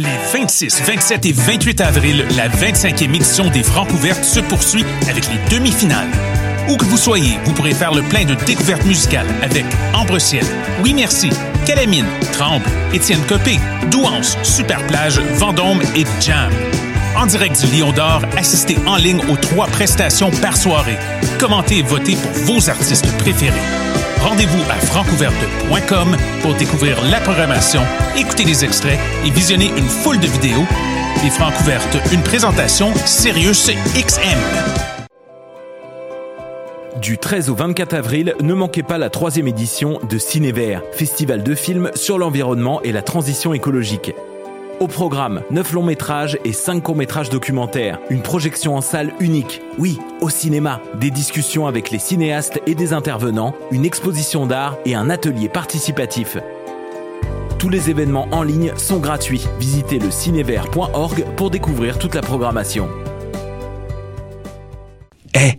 Les 26, 27 et 28 avril, la 25e édition des Francs ouvertes se poursuit avec les demi-finales. Où que vous soyez, vous pourrez faire le plein de découvertes musicales avec Ambre Ciel, Oui Merci, Calamine, Tremble, Étienne Copé, Douance, Superplage, Vendôme et Jam. En direct du Lion d'Or, assistez en ligne aux trois prestations par soirée. Commentez et votez pour vos artistes préférés. Rendez-vous à francouverte.com pour découvrir la programmation, écouter les extraits et visionner une foule de vidéos. Les Francouvertes, une présentation Sirius XM. Du 13 au 24 avril, ne manquez pas la troisième édition de Cinévert, festival de films sur l'environnement et la transition écologique. Au programme, 9 longs métrages et 5 courts métrages documentaires. Une projection en salle unique. Oui, au cinéma. Des discussions avec les cinéastes et des intervenants, une exposition d'art et un atelier participatif. Tous les événements en ligne sont gratuits. Visitez le cinévert.org pour découvrir toute la programmation. Eh,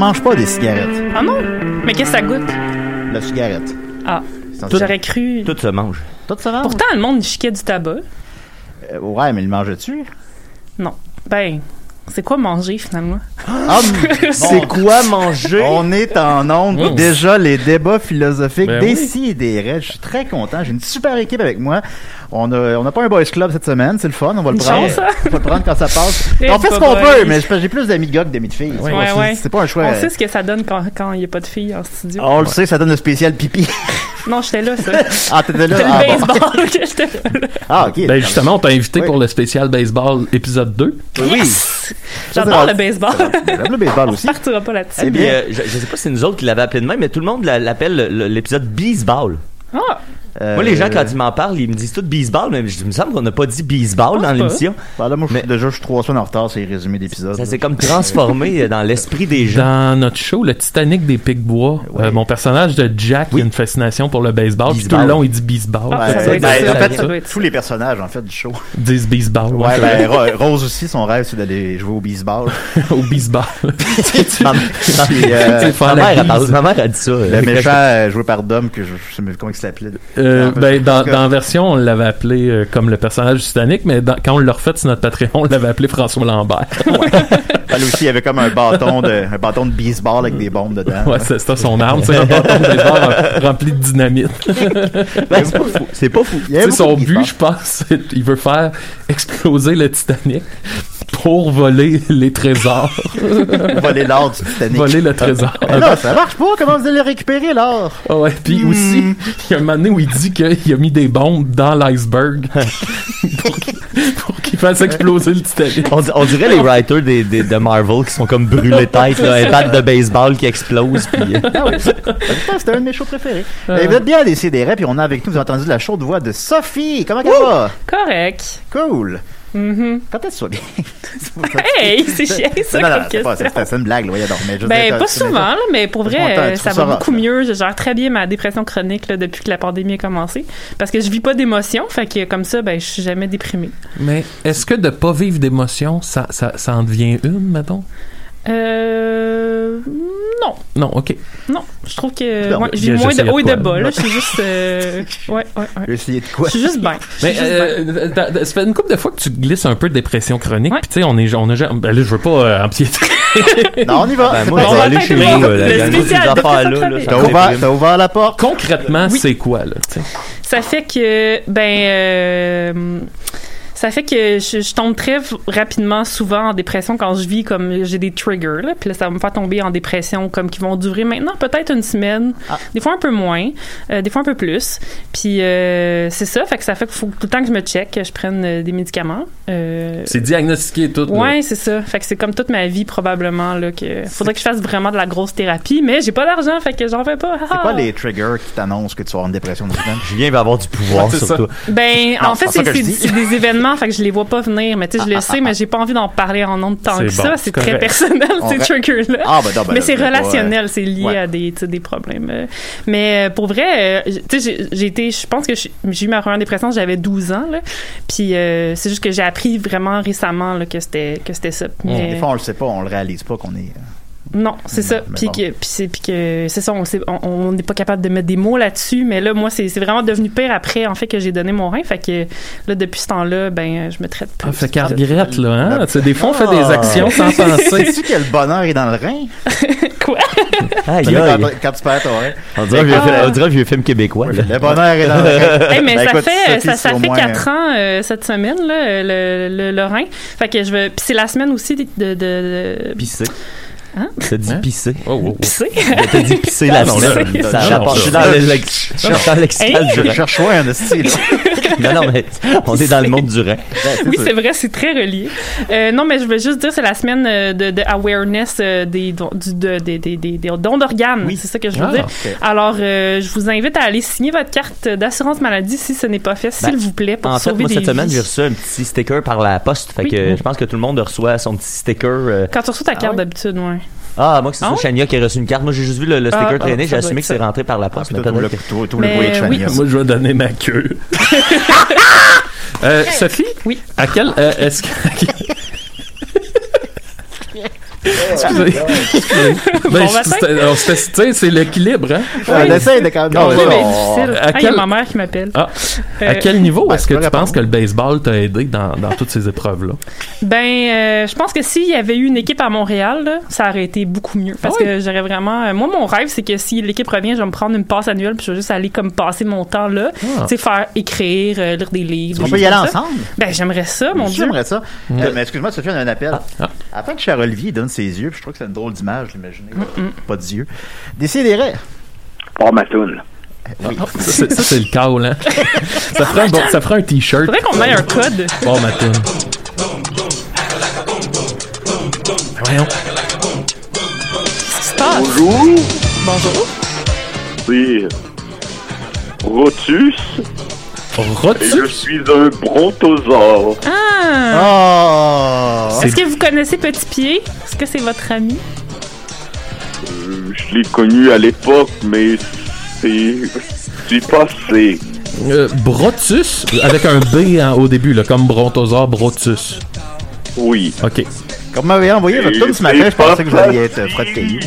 mange pas des cigarettes. Ah non? Mais qu'est-ce que ça goûte? La cigarette. Ah, Tout- j'aurais cru. Tout se mange. Tout ça mange? Pourtant, le monde chiquait du tabac. Euh, ouais, mais il mange-tu? Non. Ben, c'est quoi manger finalement? Ah, C'est quoi manger? On est en onde. Mmh. Déjà, les débats philosophiques Ben des oui. si et des raids. Je suis très content. J'ai une super équipe avec moi. On a, on n'a pas un boys club cette semaine. C'est le fun. On va le prendre. chance, ça. On va le prendre quand ça passe. Eh, on fait ce qu'on peut, mais j'ai plus d'amis de gars que d'amis de filles. Ouais, C'est- ouais. C'est pas un choix. On sait ce que ça donne quand quand il n'y a pas de filles en studio. On le sait, ça donne le spécial pipi. Non, j'étais là, ça. ah, t'étais là? C'était Ah, le bon. baseball que j'étais là. Ah, ok. Ben justement, on t'a invité Oui. pour le spécial baseball épisode 2. oui. J'adore le baseball. J'aime le baseball aussi. On partira pas là-dessus. Eh bien, euh, je, je sais pas si c'est nous autres qui l'avons appelé de même, mais tout le monde l'a- l'appelle le- le- l'épisode Beesball. Ah, Moi, les gens, Euh, quand ils m'en parlent, ils me disent tout Beesball, mais je- il me semble qu'on n'a pas dit Beesball pense dans l'émission. là, moi, je suis- déjà, je suis trois semaines en retard sur les résumés d'épisodes. Ça s'est comme transformé dans l'esprit des gens. Dans notre show, le Titanic des Pics-Bois, Ouais. euh, mon personnage de Jack il a une fascination pour le baseball. Puis tout Baseball. le long, il dit baseball. Ah, Ouais, ben, en fait, ça tous les personnages, en fait, du show. Disent baseball. Ouais, ben, Ro- Rose aussi, son rêve, c'est d'aller jouer au baseball. au baseball. Ma, euh, ma mère, ma a dit ça. le méchant euh, joué par Dom, que je, je sais même comment il s'appelait. Euh, fait, ben, dans, dans la version, on l'avait appelé euh, comme le personnage du Titanic, mais dans- quand on l'a refait sur notre Patreon, on l'avait appelé François Lambert. Elle aussi, il avait comme un bâton de, un bâton de baseball avec des bombes dedans. ouais, c'est ça son arme, c'est un bâton de baseball rem- rempli de dynamite. Ben, c'est pas fou. C'est pas fou. Il y Tu avait sais, son but, je pense, il veut faire exploser le Titanic pour voler les trésors. voler l'or du Titanic. voler le trésor. Mais là, ça marche pas. Comment vous allez le récupérer, l'or? Ah ouais, puis aussi, il y a un moment donné où il dit qu'il a mis des bombes dans l'iceberg pour qu'il pour qu'il fasse exploser le Titanic. On, di- on dirait les writers des, des- de Marvel qui sont comme brûlés tête, là, un bat de baseball qui explose. Puis, euh, Ah oui, ça, c'était un de mes shows préférés. Et vous êtes bien à décider, puis on a avec nous, vous avez entendu la chaude voix de Sophie. Comment elle va? correct. Cool. Mhm. Quand est-ce que tu bien? Hey, c'est chiant, ça, Non, non, comme c'est pas- c'est c'est une blague, là, voyons donc, mais je Ben, dire, pas souvent, là, mais pour vrai, euh, ça va beaucoup mieux. Je gère très bien ma dépression chronique là, depuis que la pandémie a commencé. Parce que je vis pas d'émotions, fait que comme ça, ben, je suis jamais déprimée. Mais est-ce que de pas vivre d'émotion, ça, ça, ça en devient une, mettons? Euh. Non. Non, ok. non. Je trouve que ouais, j'ai moins de haut et de bas. là. Je suis juste. euh, Ouais, ouais, ouais. essayer de quoi? Je suis juste bien. Mais euh, ça fait une couple de fois que tu glisses un peu de dépression chronique. Ouais. Puis tu sais, on est, on a, jamais- ben là, je veux pas euh, empiéter. Non, on y va. Ben, moi, Bon, je on vais va aller chez le nous. spécial euh, T'as ouvert, déprime. t'as ouvert la porte? Concrètement, c'est quoi là? Ça fait que, ben, euh, ça fait que je, je tombe très rapidement, souvent en dépression quand je vis comme j'ai des triggers, là, puis là, ça va me faire tomber en dépression comme qui vont durer maintenant peut-être une semaine, Ah. des fois un peu moins, euh, des fois un peu plus. Puis euh, c'est ça, fait que ça fait qu'il faut tout le temps que je me check, que je prenne euh, des médicaments. Euh, C'est diagnostiqué et tout. là. Ouais, c'est ça. Fait que c'est comme toute ma vie probablement là que faudrait que je fasse vraiment de la grosse thérapie, mais j'ai pas d'argent, fait que j'en fais pas. C'est quoi les triggers qui t'annoncent que tu vas avoir une dépression dans une semaine? Julien va avoir du pouvoir Ouais, sur ça. toi. Ben, Non, en fait, pas que c'est des événements, fait que je les vois pas venir. Mais tu sais, je le sais, mais j'ai pas envie d'en parler en nom de temps C'est que bon, ça. c'est très personnel, On ces triggers-là. Ah, ben non, ben mais là, c'est pas, relationnel, c'est lié ouais. à des, tu sais, des problèmes. euh. Mais euh, pour vrai, euh, tu sais, j'ai- été, je pense que j'ai j'ai eu ma première dépression, j'avais 12 ans, là. Puis euh, c'est juste que j'ai appris vraiment récemment là, que c'était que c'était ça. Mais- Des fois, on le sait pas, on le réalise pas qu'on est. non, c'est ça. Puis bon. que, puis c'est, puis que c'est ça. On sait- on- on n'est pas capable de mettre des mots là-dessus. Mais là, moi, c'est, c'est vraiment devenu pire après, en fait, que j'ai donné mon rein. Fait que là, depuis ce temps-là, ben, je me traite plus. Ah, fait qu'elle regrette, là, hein? La- Tu sais, des fois, on fait des Ah. actions sans penser. Sais-tu que le bonheur est dans le rein? Quoi? Quand, quand tu perds ton rein. On dirait vieux Ah. film- on vieux film québécois. là. Le bonheur est dans le rein. Hey, mais Ben, ça écoute, fait, ça, fait moins- quatre ans euh, cette semaine, là, le, le, le rein. Fait que je vais. Puis c'est la semaine aussi de. de, de. Hein? T'as dit Hein? pisser. Oh, oh, oh. pisser? T'as dit pisser la non, là, Ça Je suis dans je cherche loin un style. Non, non, mais on est dans le monde du Rhin. Oui, c'est vrai, c'est très relié. Euh, non, mais je veux juste dire, c'est la semaine euh, de, de awareness euh, des, dons- du, de- des, des, des, des dons d'organes. Oui. C'est ça que je veux Ah, dire. Alors, euh, je vous invite à aller signer votre carte d'assurance maladie si ce n'est pas fait, s'il Ben, vous plaît, pour En fait, sauver moi, des cette semaine, j'ai reçu un petit sticker par la poste. Fait Oui. que je pense que tout le monde reçoit son petit sticker. Quand tu reçois ta carte ouais? d'habitude, ouais. Ah, moi, que c'est Ah ça? Chania qui a reçu une carte. Moi, j'ai juste vu le, le sticker Ah, ah, traîner. J'ai assumé que c'est rentré par la Ah, poste. mais le- oui. Moi, je vais donner ma queue. Euh, Sophie? Oui. À quel. euh, est-ce que. Excusez. Excusez. Ben, Bon c'est l'équilibre, hein? On essaye de quand même. Oui, mais on- difficile. à Ah, il y a quel- ma mère qui m'appelle. Ah. Euh, À quel niveau est-ce que tu penses que le baseball t'a aidé dans, dans toutes ces épreuves-là? Ben, euh, je pense que s'il y avait eu une équipe à Montréal, là, ça aurait été beaucoup mieux. Parce Ah que j'aurais vraiment. euh, moi, mon rêve, c'est que si l'équipe revient, je vais me prendre une passe annuelle, puis je vais juste aller comme passer mon temps là. Ah. Tu sais, faire écrire, euh, lire des livres. On peut y aller ensemble? Ben, j'aimerais ça, mon Dieu. J'aimerais ça. Euh, mais excuse-moi, Sophie, on a un appel. Afin que Cher Olivier donne ses yeux, puis je trouve que c'est une drôle d'image, l'imaginez. Pas d'yeux. Décidérez. Oh, ma toune. Oui. Ça, c'est- ça, c'est le call, hein? ça, ferait un bon- ça ferait un t-shirt. Faudrait qu'on ait un code. Bon, ma toune. Voyons. Bonjour, Bonjour. c'est Rotus je suis un brontosaure. Ah! Oh! Est-ce que vous connaissez Petit Pied? Est-ce que c'est votre ami? Euh, je l'ai connu à l'époque, mais c'est c'est passé. Euh, Brotus, avec un B hein, au début, là, comme Brontosaure, Brotus. Oui. OK. Comme vous m'avez envoyé votre tune ce matin, je pensais que vous alliez être euh, Fred Caillou.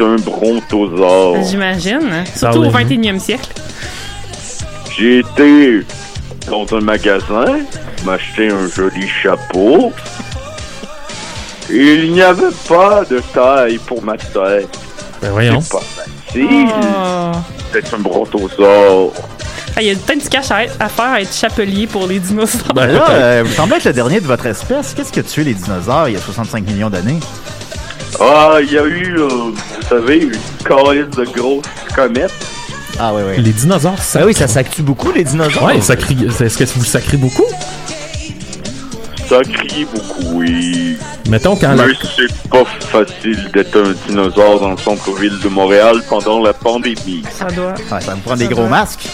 un brontosaure. J'imagine. Surtout au Parlez-nous. 21e siècle. J'ai été dans un magasin, m'acheter un joli chapeau. Et il n'y avait pas de taille pour ma tête. Ben voyons. C'est pas facile Oh. d'être un brontosaure. Ah, Il y a peut-être du cash à, à faire à être chapelier pour les dinosaures. Ben Là, euh, vous semblez être le dernier de votre espèce. Qu'est-ce qui a tué les dinosaures il y a 65 millions d'années? Ah, il y a eu, euh, vous savez, une colline de grosses comètes. Ah, oui, oui. les dinosaures, ça. Ah oui, ça s'actue beaucoup, les dinosaures. Ouais, ça crie. Est-ce que vous sacrez beaucoup? Ça crie beaucoup, oui. Mettons quand la. Mais c'est pas facile d'être un dinosaure dans le centre-ville de Montréal pendant la pandémie. Ça doit. Ouais, ça vous prend des gros masques.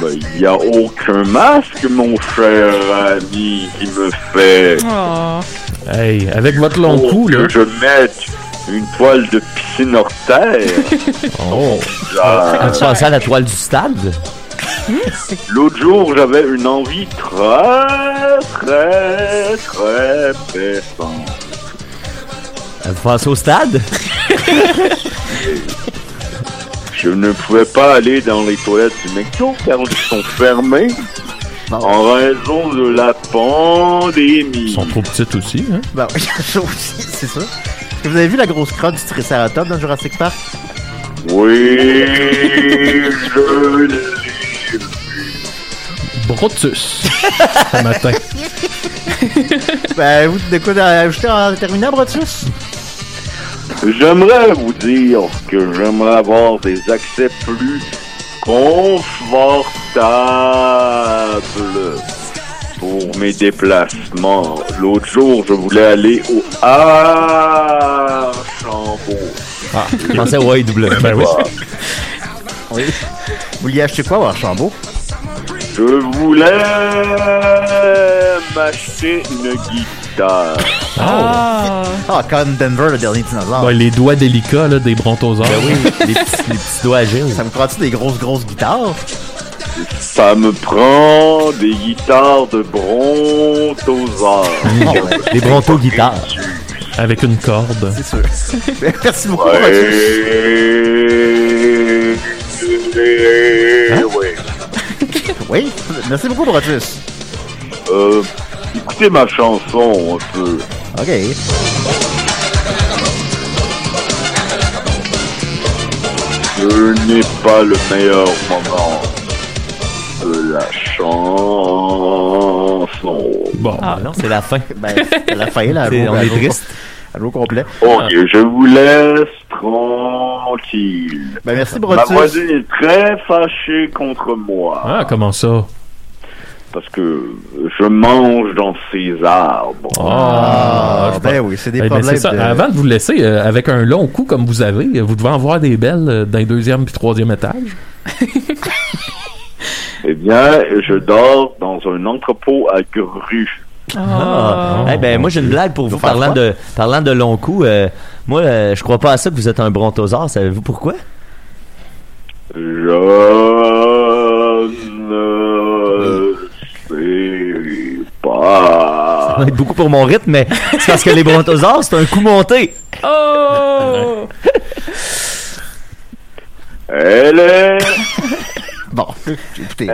Ben, il y a aucun masque, mon cher ami, qui me fait Oh. Hey, avec votre long cou, là. que je mette une toile de piscine hors terre. Oh. Genre, Tu pensais à la toile du stade? L'autre jour, j'avais une envie très, très, très pressante. Vous pensez au stade? Je ne pouvais pas aller dans les toilettes du McDo car ils sont fermés en raison de la pandémie. Ils sont trop petites aussi, hein? Ben oui, aussi, c'est ça. Que vous avez vu la grosse crotte du Triceratops dans Jurassic Park? Oui, je l'ai Brutus. Ce matin. Ben, vous, de quoi ajouter en terminant, Brutus? J'aimerais vous dire que j'aimerais avoir des accès plus confortables pour mes déplacements. L'autre jour, je voulais aller au Archambault. Ah, je pensais au AEW. Ben oui. Oui. Vous vouliez acheter quoi au Archambault? Je voulais m'acheter une guitare. Ah. Ah, Con Denver, le dernier dinosaure. Ouais, les doigts délicats là, des brontosaures. Ben oui, les petits, les petits doigts agiles. Ça me prend-tu des grosses, grosses guitares? Ça me prend des guitares de brontosaure. Les bronto guitares. Avec une corde. C'est sûr. Merci beaucoup. Ouais. Ouais. Oui, merci beaucoup, Brutus. Euh, écoutez ma chanson un peu. OK. Ce n'est pas le meilleur moment la chanson. Bon. Ah non, c'est la fin. Ben, c'est la fin, là. On est triste. vaut complet. Ok, je vous laisse tranquille. Ben, merci, Ma Brutus. voisine est très fâchée contre moi Ah, comment ça? parce que je mange dans ses arbres. Ah, je ben oui, c'est des Eh ben, problèmes. c'est ça. de- Avant de vous laisser, euh, avec un long cou comme vous avez, euh, vous devez en voir des belles euh, d'un deuxième puis troisième étage. Eh bien, je dors dans un entrepôt à grues. Ah. Eh ben, moi, j'ai une blague pour vous parlant de, parlant de long cou. Euh, moi, euh, je crois pas à ça que vous êtes un brontosaure. Savez-vous pourquoi? Je ne sais pas. Ça va être beaucoup pour mon rythme, mais c'est parce que les brontosaures, c'est un coup monté. Oh! Elle est Bon, écoutez.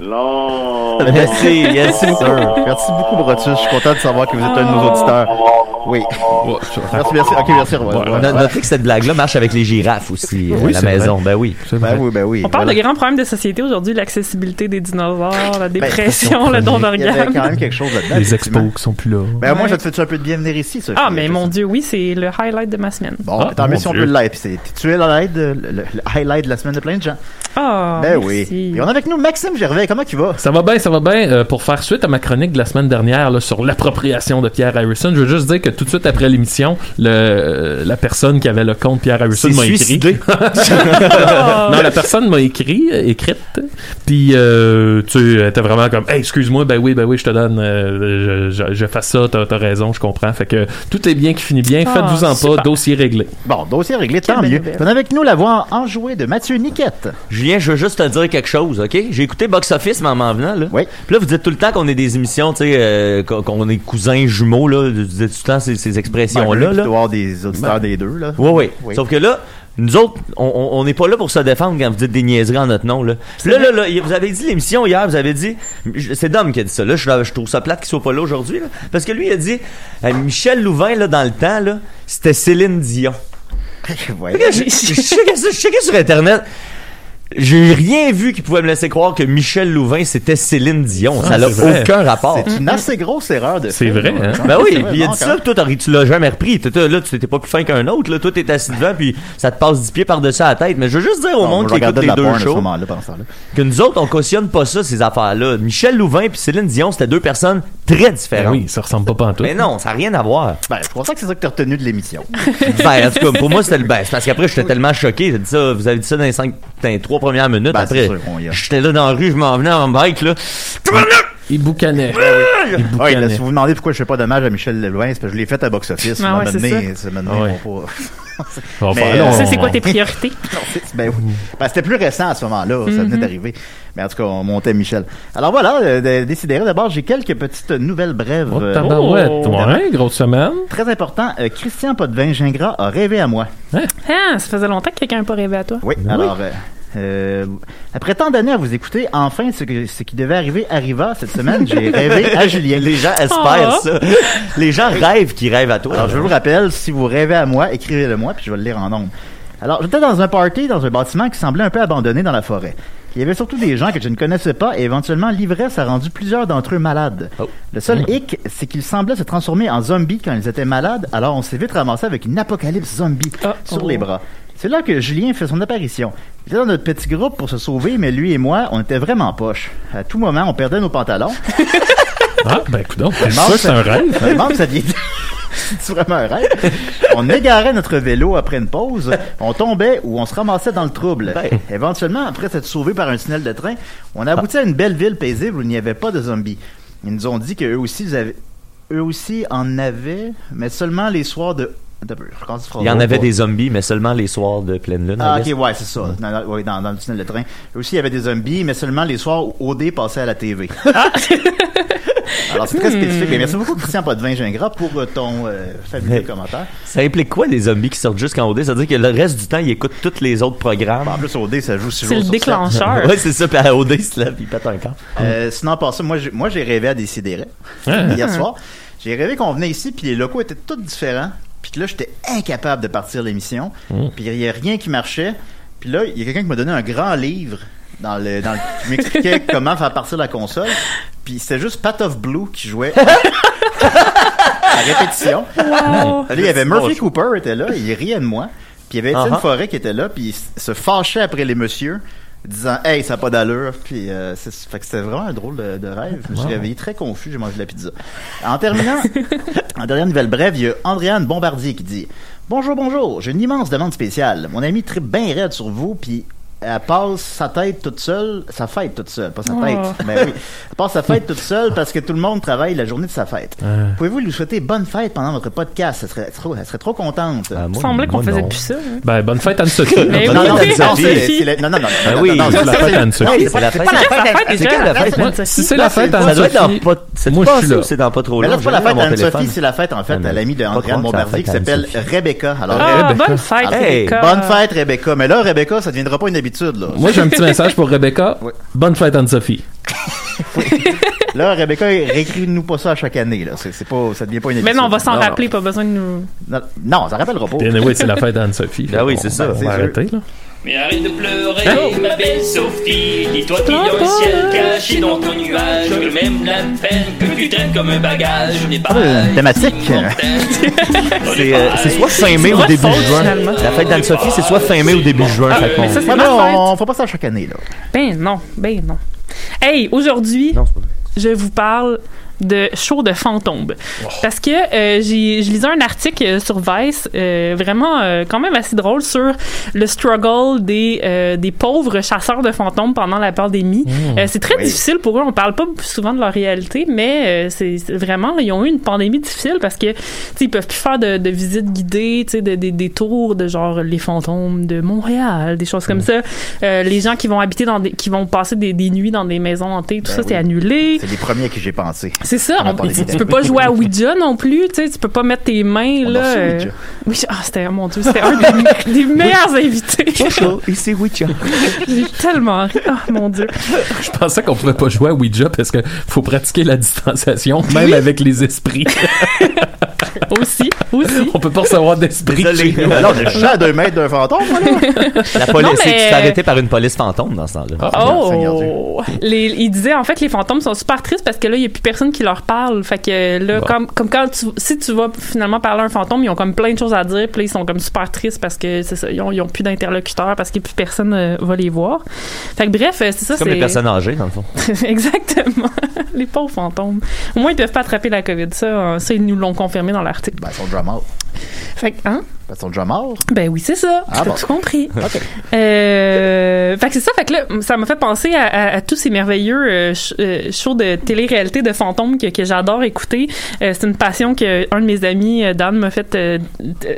Merci, yes, Merci sir. beaucoup. Merci beaucoup, Brutus. Je suis content de savoir que vous êtes un de nos auditeurs. Oui. Merci, merci. Ok, merci. ouais, ouais, No- ouais. Notez que cette blague-là marche avec les girafes aussi euh, Oui, à la maison. Ben oui. Ben vrai. oui, ben oui. On parle Voilà. de grands problèmes de société aujourd'hui, l'accessibilité des dinosaures, la Ben, dépression, le don Il y avait quand d'organes. même quelque chose là-dedans. Les expos qui sont plus là. Ben, moi, je te fais un peu de bien venir ici, ça. Ah, mais mon Dieu, oui, c'est le highlight de ma semaine. Bon, Ah, tant mieux si on peut c'est- Tu es le highlight, de, le, le highlight de la semaine de plein de gens. Ah, ben oui. Et on a avec nous Maxime Gervais. Comment tu vas? Ça va bien, ça va bien. Euh, pour faire suite à ma chronique de la semaine dernière là, sur l'appropriation de Pierre Harrison, je veux juste dire que tout de suite après l'émission, le, euh, la personne qui avait le compte Pierre Harrison m'a écrit. non, la personne m'a écrit, euh, écrite, puis euh, tu était vraiment comme, hey, excuse-moi, ben oui, ben oui, je te donne, euh, je, je, je fais ça, t'as as raison, je comprends. Fait que tout est bien qui finit bien, Ah, faites-vous en pas, super. dossier réglé. Bon, dossier réglé, Quelle tant mieux. nouvelle. On a avec nous la voix enjouée de Mathieu Niquette. Julien, je veux juste te dire quelque chose, OK? J'ai écouté Box Office, mais en m'en venant, là. Oui. Puis là, vous dites tout le temps qu'on est des émissions, tu sais, euh, qu'on est cousins jumeaux, là. Vous dites tout le temps ces, ces expressions-là, Ben, là. Avoir des auditeurs des deux, là. Oui, oui. Oui. Sauf que là, nous autres, on- n'est pas là pour se défendre quand vous dites des niaiseries en notre nom. Là, Puis là, là, là, vous avez dit l'émission hier, vous avez dit, c'est Dom qui a dit ça. Là, je, je trouve ça plate qu'il soit pas là aujourd'hui. là. Parce que lui, il a dit, euh, Michel Louvain, là, dans le temps, là, c'était Céline Dion. Ouais. Je je- je checkais ça- je checkais sur Internet. J'ai rien vu qui pouvait me laisser croire que Michel Louvain, c'était Céline Dion. Ah, ça n'a c'est vrai. aucun rapport. C'est une assez grosse erreur de C'est vrai, là. hein? Ben oui, C'est puis il a dit ça, toi, tu l'as jamais repris. Là, tu t'étais pas plus fin qu'un autre. Là. Toi, t'es assis devant, puis ça te passe 10 pieds par-dessus la tête. Mais je veux juste dire au Non, monde qui écoute les de deux shows que nous autres, on cautionne pas ça, ces affaires-là. Michel Louvain puis Céline Dion, c'était deux personnes très Ben différentes. oui, ça ressemble pas pantoute. Mais non, ça n'a rien à voir. Ben, je pense que c'est ça que t'as retenu de l'émission. ben, en tout cas, pour moi, c'était le ben, c'est parce qu'après, j'étais tellement choqué. J'ai dit ça, vous avez dit ça dans les, cinq, dans les trois premières minutes. Ben, après, sûr, on y a. j'étais là dans la rue, je m'en venais en bike, là. Il boucanait. Il Ouais, là, boucanait. si vous vous demandez pourquoi je fais pas d'hommage à Michel Lelouin, c'est parce que je l'ai fait à box-office. Ah À un ouais, moment c'est donné, ça Ah On faire, euh, on- c'est quoi tes priorités? Ben oui. Ben, c'était plus récent à ce moment-là, ça Mhm. venait d'arriver. Mais en tout cas, on montait Michel. Alors voilà, euh, décidérez. D'abord, j'ai quelques petites nouvelles brèves. Oh, euh. Oh. Ouais, grosse semaine. très important, euh, Christian Potvin Gingras a rêvé à moi. Ah, ça faisait longtemps que quelqu'un n'a pas rêvé à toi. Oui, alors, euh, après tant d'années à vous écouter, enfin, ce, que, ce qui devait arriver arriva cette semaine. J'ai rêvé à Julien. Les gens espèrent Ah. ça. Les gens rêvent qu'ils rêvent à toi. Alors, je vous le rappelle, si vous rêvez à moi, écrivez-le moi, puis je vais le lire en nombre. Alors, j'étais dans un party, dans un bâtiment qui semblait un peu abandonné dans la forêt. Il y avait surtout des gens que je ne connaissais pas et éventuellement l'ivresse a rendu plusieurs d'entre eux malades. Oh. Le seul hic, c'est qu'ils semblaient se transformer en zombies quand ils étaient malades, alors on s'est vite ramassé avec une apocalypse zombie Ah, sur oh. les bras. C'est là que Julien fait son apparition. Il était dans notre petit groupe pour se sauver, mais lui et moi, on était vraiment poche. À tout moment, on perdait nos pantalons. Ah, ben, écoute donc. C'est ça, c'est un rêve. Ça vient- C'est vraiment un rêve. On égarait notre vélo après une pause, on tombait ou on se ramassait dans le trouble. Ben. Éventuellement, après s'être sauvé par un tunnel de train, on aboutit à une belle ville paisible où il n'y avait pas de zombies. Ils nous ont dit qu'eux aussi, ils avaient- eux aussi en avaient, mais seulement les soirs de... Il y en avait des zombies, mais seulement les soirs de pleine lune. Ah, ok, ouais, c'est ça. Dans, dans- ouais, dans, dans le tunnel de train. Aussi, il y avait des zombies, mais seulement les soirs où OD passait à la TV. Alors, c'est très spécifique. Mais merci beaucoup, Christian Potvin Gingras, pour euh, ton euh, fabuleux Mais- commentaire. Ça implique quoi les zombies qui sortent juste quand OD? Ça veut dire que le reste du temps, ils écoutent tous les autres programmes. En plus, OD, ça joue six C'est le sur déclencheur. ouais, c'est ça. Puis à OD, il se lève, il pète un camp. Euh, sinon, par ça, moi, j'ai, moi, j'ai rêvé à Décideret Ah. hier soir. J'ai rêvé qu'on venait ici, puis les locaux étaient tous différents. Puis là, j'étais incapable de partir l'émission. Puis il n'y a rien qui marchait. Puis là, il y a quelqu'un qui m'a donné un grand livre dans le, dans le- qui m'expliquait comment faire partir la console. Puis c'était juste Pat of Blue qui jouait à répétition. Wow. Là, il y avait Murphy. Cooper était là, il riait de moi. Puis il y avait Étienne Uh-huh. Forêt qui était là, puis il se fâchait après les messieurs, disant Hey, ça n'a pas d'allure. Puis euh, c'est- fait que c'était vraiment un drôle de, de rêve. Je me suis réveillé très confus, j'ai mangé de la pizza. En terminant, en dernière nouvelle brève, il y a Andréane Bombardier qui dit Bonjour, bonjour, j'ai une immense demande spéciale. Mon ami tripe bien raide sur vous, puis elle passe sa tête toute seule, sa fête toute seule, pas sa Oh. tête. Ben oui. Elle passe sa fête toute seule parce que tout le monde travaille la journée de sa fête. Pouvez-vous lui souhaiter bonne fête pendant votre podcast? Elle serait trop, elle serait trop contente. Ah, Il moi, semblait qu'on faisait non. plus ça. hein. Ben, bonne fête, Anne-Sophie. Mais non, oui, non, non, Anne-Sophie. c'est- c'est la- non, non, non, Ben oui, non, non, c'est la fête d'Anne-Sophie. non, C'est la fête. c'est la fête c'est la fête c'est- Ça doit être dans Anne-Sophie. Moi, je suis là. c'est dans pas trop Mais là, long. c'est pas la fête téléphone. c'est la fête, en fait, à l'ami de Andréane Bombardier qui fête s'appelle. Rebecca. Alors, Ah, Rebecca. bonne fête, Rebecca. bonne fête, Rebecca. Mais là, Rebecca, ça ne deviendra pas une habitude, là. Moi, j'ai un petit message pour Rebecca. Bonne fête, Anne-Sophie. Là, Rebecca, réécris-nous pas ça à chaque année, là. C'est c'est pas, ça devient pas une Mais non, on va s'en Non, rappeler, pas besoin de nous. Non, non, ça rappellera pas. Anyway, c'est la fête d'Anne-Sophie. Ben oui, c'est ça. On c'est va arrêter, là. Mais arrête de pleurer, Hein? ma belle Sophie. Dis-toi qu'il y a un ciel caché dans ton nuage. Que même la peine que tu traînes comme un bagage n'est pas. Ah, une thématique. C'est euh, c'est soit fin mai ou début juin. finalement. La fête d'Anne-Sophie, c'est soit fin mai ou début juin. Ah, fait mais ça, Ouais, ma mais on, fera pas ça chaque année, là. Ben non, ben non. Hey, aujourd'hui, Non, je vous parle de show de fantômes. Parce que euh, j'ai, je lisais un article euh, sur Vice, euh, vraiment euh, quand même assez drôle, sur le struggle des, euh, des pauvres chasseurs de fantômes pendant la pandémie. Euh, c'est très Oui. difficile pour eux. On parle pas souvent de leur réalité, mais euh, c'est, c'est vraiment, ils ont eu une pandémie difficile parce que, tu sais, ils peuvent plus faire de, de visites guidées, tu sais, de- des- des tours de genre les fantômes de Montréal, des choses comme ça. Euh, les gens qui vont habiter dans des, qui vont passer des, des nuits dans des maisons hantées, tout Ben ça, oui. c'est annulé. C'est les premiers à qui j'ai pensé. C'est ça. On a on- parlé tu, peux pas jouer à Ouija non plus. Tu sais, tu peux pas mettre tes mains On là. euh, Ouija. Oui, ah, c'était mon dieu, c'était un des, des meilleurs invités. Bonjour, ici Witcha. J'ai tellement ri. Ah mon dieu. Je pensais qu'on pouvait pas jouer à Ouija parce que faut pratiquer la distanciation, même avec les esprits. Aussi, aussi. On peut pas recevoir d'esprit. Désolé. chez nous. Alors, on est juste à deux mètres d'un fantôme, voilà. La police, Non, mais- arrêté par une police fantôme dans ce temps-là. Dieu. Oh! Les, il disait en fait que les fantômes sont super tristes parce que là, il n'y a plus personne qui leur parle. Fait que là, Bon. comme, comme quand tu, si tu vas finalement parler à un fantôme, ils ont comme plein de choses à dire. Puis là, ils sont comme super tristes parce que c'est ça, ils ont, ils ont plus d'interlocuteurs parce que plus personne euh, va les voir. Fait que bref, c'est ça. C'est comme les personnes âgées, dans le fond. Exactement. les pauvres fantômes. Au moins, ils peuvent pas attraper la COVID. Ça, euh, ça ils nous l'ont confirmé dans l'article. Ben. Fait que, hein? Ils sont déjà morts. Ben oui, c'est ça. Ah T'as bon. tout compris? OK. Euh, fait que c'est ça. Fait que là, ça m'a fait penser à, à- à tous ces merveilleux euh, euh, shows de télé-réalité de fantômes que, que j'adore écouter. Euh, c'est une passion que un de mes amis, Dan, m'a fait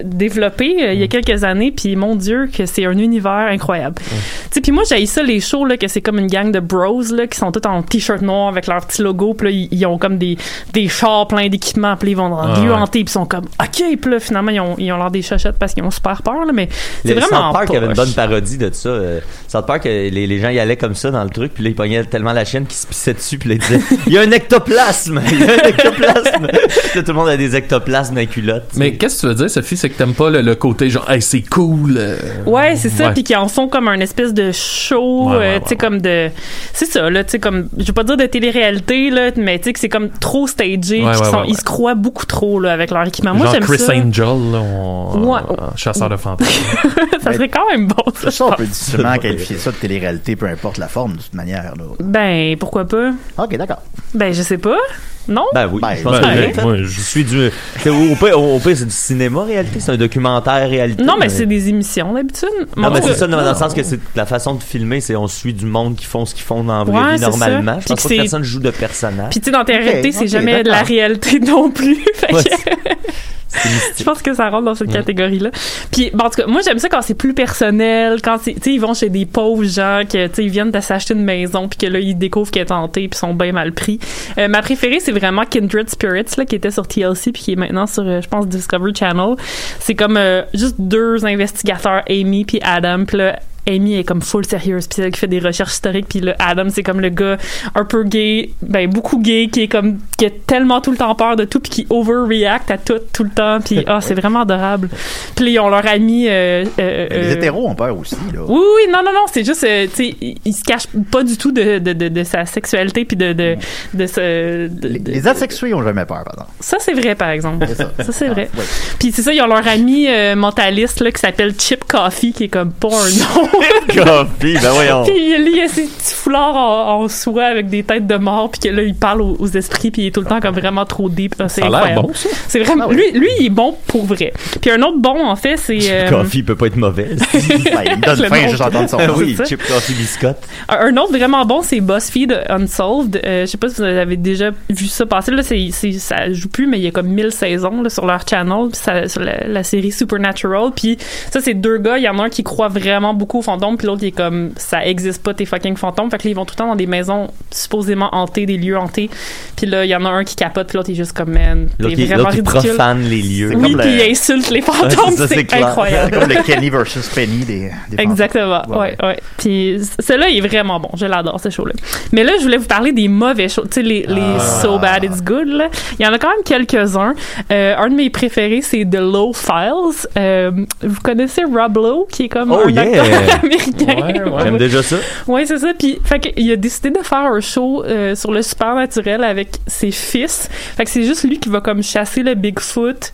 développer il y a quelques années. Puis mon Dieu, que c'est un univers incroyable. Tu sais, puis moi, j'ai ça les shows là que c'est comme une gang de bros là qui sont tous en t-shirt noir avec leur petit logo. Puis là, ils, ils ont comme des des chars pleins d'équipements. Puis ils vont dans Ah, lieu ouais. hanté. Puis ils sont comme ok. Puis là, finalement, ils ont ils ont l'air des parce qu'ils ont super peur là. Mais c'est vraiment South Park avait une bonne parodie de ça. Euh, South Park, euh, les, les gens y allaient comme ça dans le truc, puis là, ils pognaient tellement la chienne qu'ils se pissaient dessus, puis là, ils disaient « Il y a un ectoplasme! Il y a un ectoplasme! » là, tout le monde a des ectoplasmes dans les culottes. Mais qu'est-ce que tu veux dire, Sophie, c'est que t'aimes pas le, le côté genre, hey, c'est cool. euh, Ouais, c'est ça, puis qui en font comme un espèce de show, Ouais, ouais, euh, ouais, tu sais ouais. comme de, c'est ça là, tu sais comme, je veux pas dire de télé-réalité là, mais tu sais que c'est comme trop stagé, puis Ouais, qu'ils ouais, sont- ouais, ils se croient beaucoup trop là avec leur équipement. Moi j'aime Chris ça. Angel, là, on- Ouais. en chasseur de fantômes. ça serait quand même bon. Ça, on peut difficilement qualifier ça de télé-réalité, peu importe la forme, de toute manière. Là. Ben pourquoi pas? OK, d'accord. Ben je sais pas. Non? Ben oui, Ben, je pense ben, que ouais, oui. moi, je- suis du... Au au pire, au pire, c'est du cinéma, réalité? C'est un documentaire, réalité? non, mais c'est des émissions d'habitude. Non, mais c'est ça, dans, dans le sens que c'est la façon de filmer, c'est on suit du monde qui font ce qu'ils font dans la vraie Ouais, vie c'est normalement. ça. Je Puis pense que pas que personne joue de personnage. Puis tu sais dans tes réalités, c'est jamais de la réalité non plus. Ouais, Je pense que ça rentre dans cette catégorie-là. Puis, bon, en tout cas, moi, j'aime ça quand c'est plus personnel, quand c'est, tu sais, ils vont chez des pauvres gens, que, tu sais, ils viennent de s'acheter une maison, puis que là, ils découvrent qu'elle est tentée, puis sont bien mal pris. Euh, ma préférée, c'est vraiment Kindred Spirits, là, qui était sur TLC, puis qui est maintenant sur, euh, je pense, Discovery Channel. C'est comme euh, juste deux investigateurs, Amy puis Adam, puis là, Amy est comme full sérieuse puis c'est elle qui fait des recherches historiques puis là Adam c'est comme le gars un peu gay ben beaucoup gay qui est comme qui a tellement tout le temps peur de tout puis qui overreact à tout tout le temps puis ah c'est vraiment adorable puis ils ont leur ami euh, euh, les euh, hétéros ont peur aussi. Là. oui, oui, non, non, non, c'est juste, euh, tu sais, il, il se cache pas du tout de, de, de, de sa sexualité puis de, de, de ce. de- Les, les asexués ont jamais peur, par exemple. ça, c'est vrai, par exemple. Ça. Ça, c'est vrai. Ouais. Puis c'est ça, ils ont leur ami euh, mentaliste là, qui s'appelle Chip Coffee, qui est comme pas un nom. Coffee, ben voyons. puis lui, il a ses petits foulards en, en soie avec des têtes de mort, puis que là, il parle aux, aux esprits, puis il est tout le temps comme vraiment trop deep. Ah, C'est Ça a l'air incroyable. bon, ça. C'est vraiment. Lui, lui, il est bon pour vrai. Puis un autre bon, en fait, c'est. euh, Coffee peut pas être mauvais. Ben, il me donne Le faim nom. juste d'entendre son Ah nom. oui. Chip Coffee Biscotte. Un un autre vraiment bon, c'est BuzzFeed Unsolved. Euh, je sais pas si vous avez déjà vu ça passer. Là, c'est, ça joue plus, mais il y a comme 1000 saisons là, sur leur channel, puis ça- sur la, la série Supernatural. Puis ça, c'est deux gars. Il y en a un qui croit vraiment beaucoup fantômes, puis l'autre qui est comme ça existe pas tes fucking fantômes. Fait que là, ils vont tout le temps dans des maisons supposément hantées, des lieux hantés. Puis là, il y en a un qui capote, puis l'autre il est juste comme man, t'es vraiment l'autre qui ridicule. profane les lieux. Oui, comme puis le- il insulte les fantômes, c'est ça, incroyable. Comme le Kenny versus Penny des, des Exactement. fantômes. Ouais, ouais. Puis celui-là il est vraiment bon. Je l'adore, ce show-là. Mais là, je voulais vous parler des mauvais shows. Tu sais, les, les Ah. So Bad It's Good, là. Il y en a quand même quelques-uns. Euh, un de mes préférés, c'est The Low Files. Euh, vous connaissez Rob Lowe, qui est comme Oh, un yeah. acteur américain. Ouais, ouais. J'aime déjà ça. Ouais, c'est ça. Puis, fait que, il a décidé de faire un show euh, sur le supernaturel avec ses fils. Fait que c'est juste lui qui va comme chasser le Bigfoot.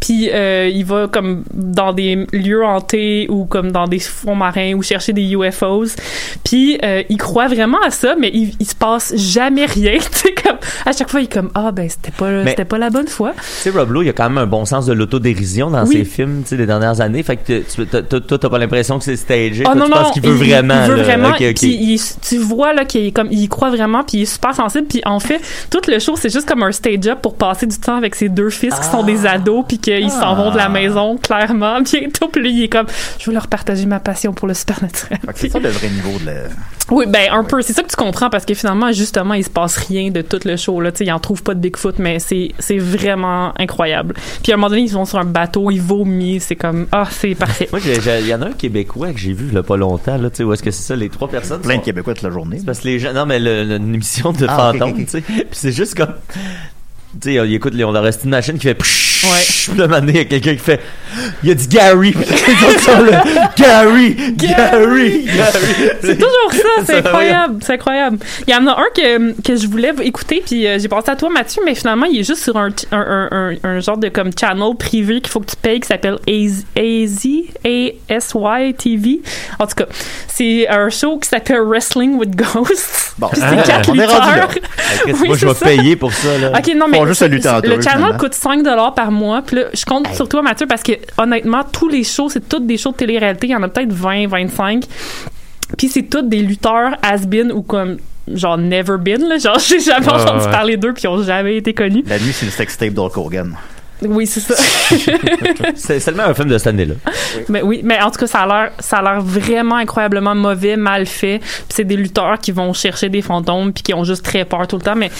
Puis euh, il va comme dans des lieux hantés ou comme dans des fonds marins ou chercher des UFOs. Puis euh, il croit vraiment à ça, mais il, il se passe jamais rien. Tu sais comme à chaque fois il est comme ah ben c'était pas c'était pas la bonne fois. Tu sais, Rob Lowe, il a quand même un bon sens de l'autodérision dans Oui. ses films, tu sais, des dernières années. Fait que tu, t'as- t'as- toi, t'as pas l'impression que c'est stagé. Ah Toi, non tu non, penses qu'il veut il- vraiment. Il veut là. vraiment. Ok, ok. Puis il- tu vois là qu'il comme il croit vraiment, puis il est super sensible. Puis en fait, tout le show c'est juste comme un stage-up pour passer du temps avec ses deux fils qui sont des ados, puis qu'ils s'en vont de la maison clairement bientôt. Puis lui il est comme je veux leur partager ma passion pour le supernaturel. C'est ça le vrai niveau de la... Oui, ben un peu. C'est ça que tu comprends parce que finalement, justement, il se passe rien de tout le show. Là, tu sais, ils en trouvent pas de Bigfoot, mais c'est c'est vraiment incroyable. Puis à un moment donné, ils vont sur un bateau, ils vomissent, c'est comme ah, c'est parfait. Moi, il y en a un Québécois que j'ai vu il y a pas longtemps, là, tu sais, où est-ce que c'est ça, les trois personnes. Plein de sont- Québécois toute la journée. Parce que les gens, non, mais le- le- une émission de Ah, tu sais. Puis c'est juste comme, tu sais, ils écoutent, on leur reste une machine qui fait pshhh, Ouais. Donné, il y a quelqu'un qui fait, il y a du Gary. Gary, Gary, Gary. C'est toujours ça, c'est incroyable, c'est incroyable. Il y en a un que, que je voulais écouter, puis euh, j'ai pensé à toi, Mathieu, mais finalement, il est juste sur un, un, un, un- genre de comme channel privé qu'il faut que tu paye qui s'appelle AZ, A-S-Y TV. En tout cas, c'est un show qui s'appelle Wrestling with Ghosts. Bon, Puis Ah. c'est quatre lutteurs. Moi, je c'est vais payer pour ça, là. Ok, non, mais Font juste c'est- le le channel coûte 5 par mois. Puis là, je compte sur toi, Mathieu, parce que honnêtement, tous les shows, c'est toutes des shows de télé-réalité. Il y en a peut-être 20, 25. Puis c'est tous des lutteurs has-been ou comme genre never been. Là. Genre, j'ai jamais Ouais, entendu ouais. parler d'eux puis ils ont jamais été connus. La nuit, c'est le sextape d'Hulk Hogan. Oui, c'est ça. C'est seulement un film de cette année-là. mais oui, mais en tout cas, ça a l'air, ça a l'air vraiment incroyablement mauvais, mal fait. Puis c'est des lutteurs qui vont chercher des fantômes puis qui ont juste très peur tout le temps. Mais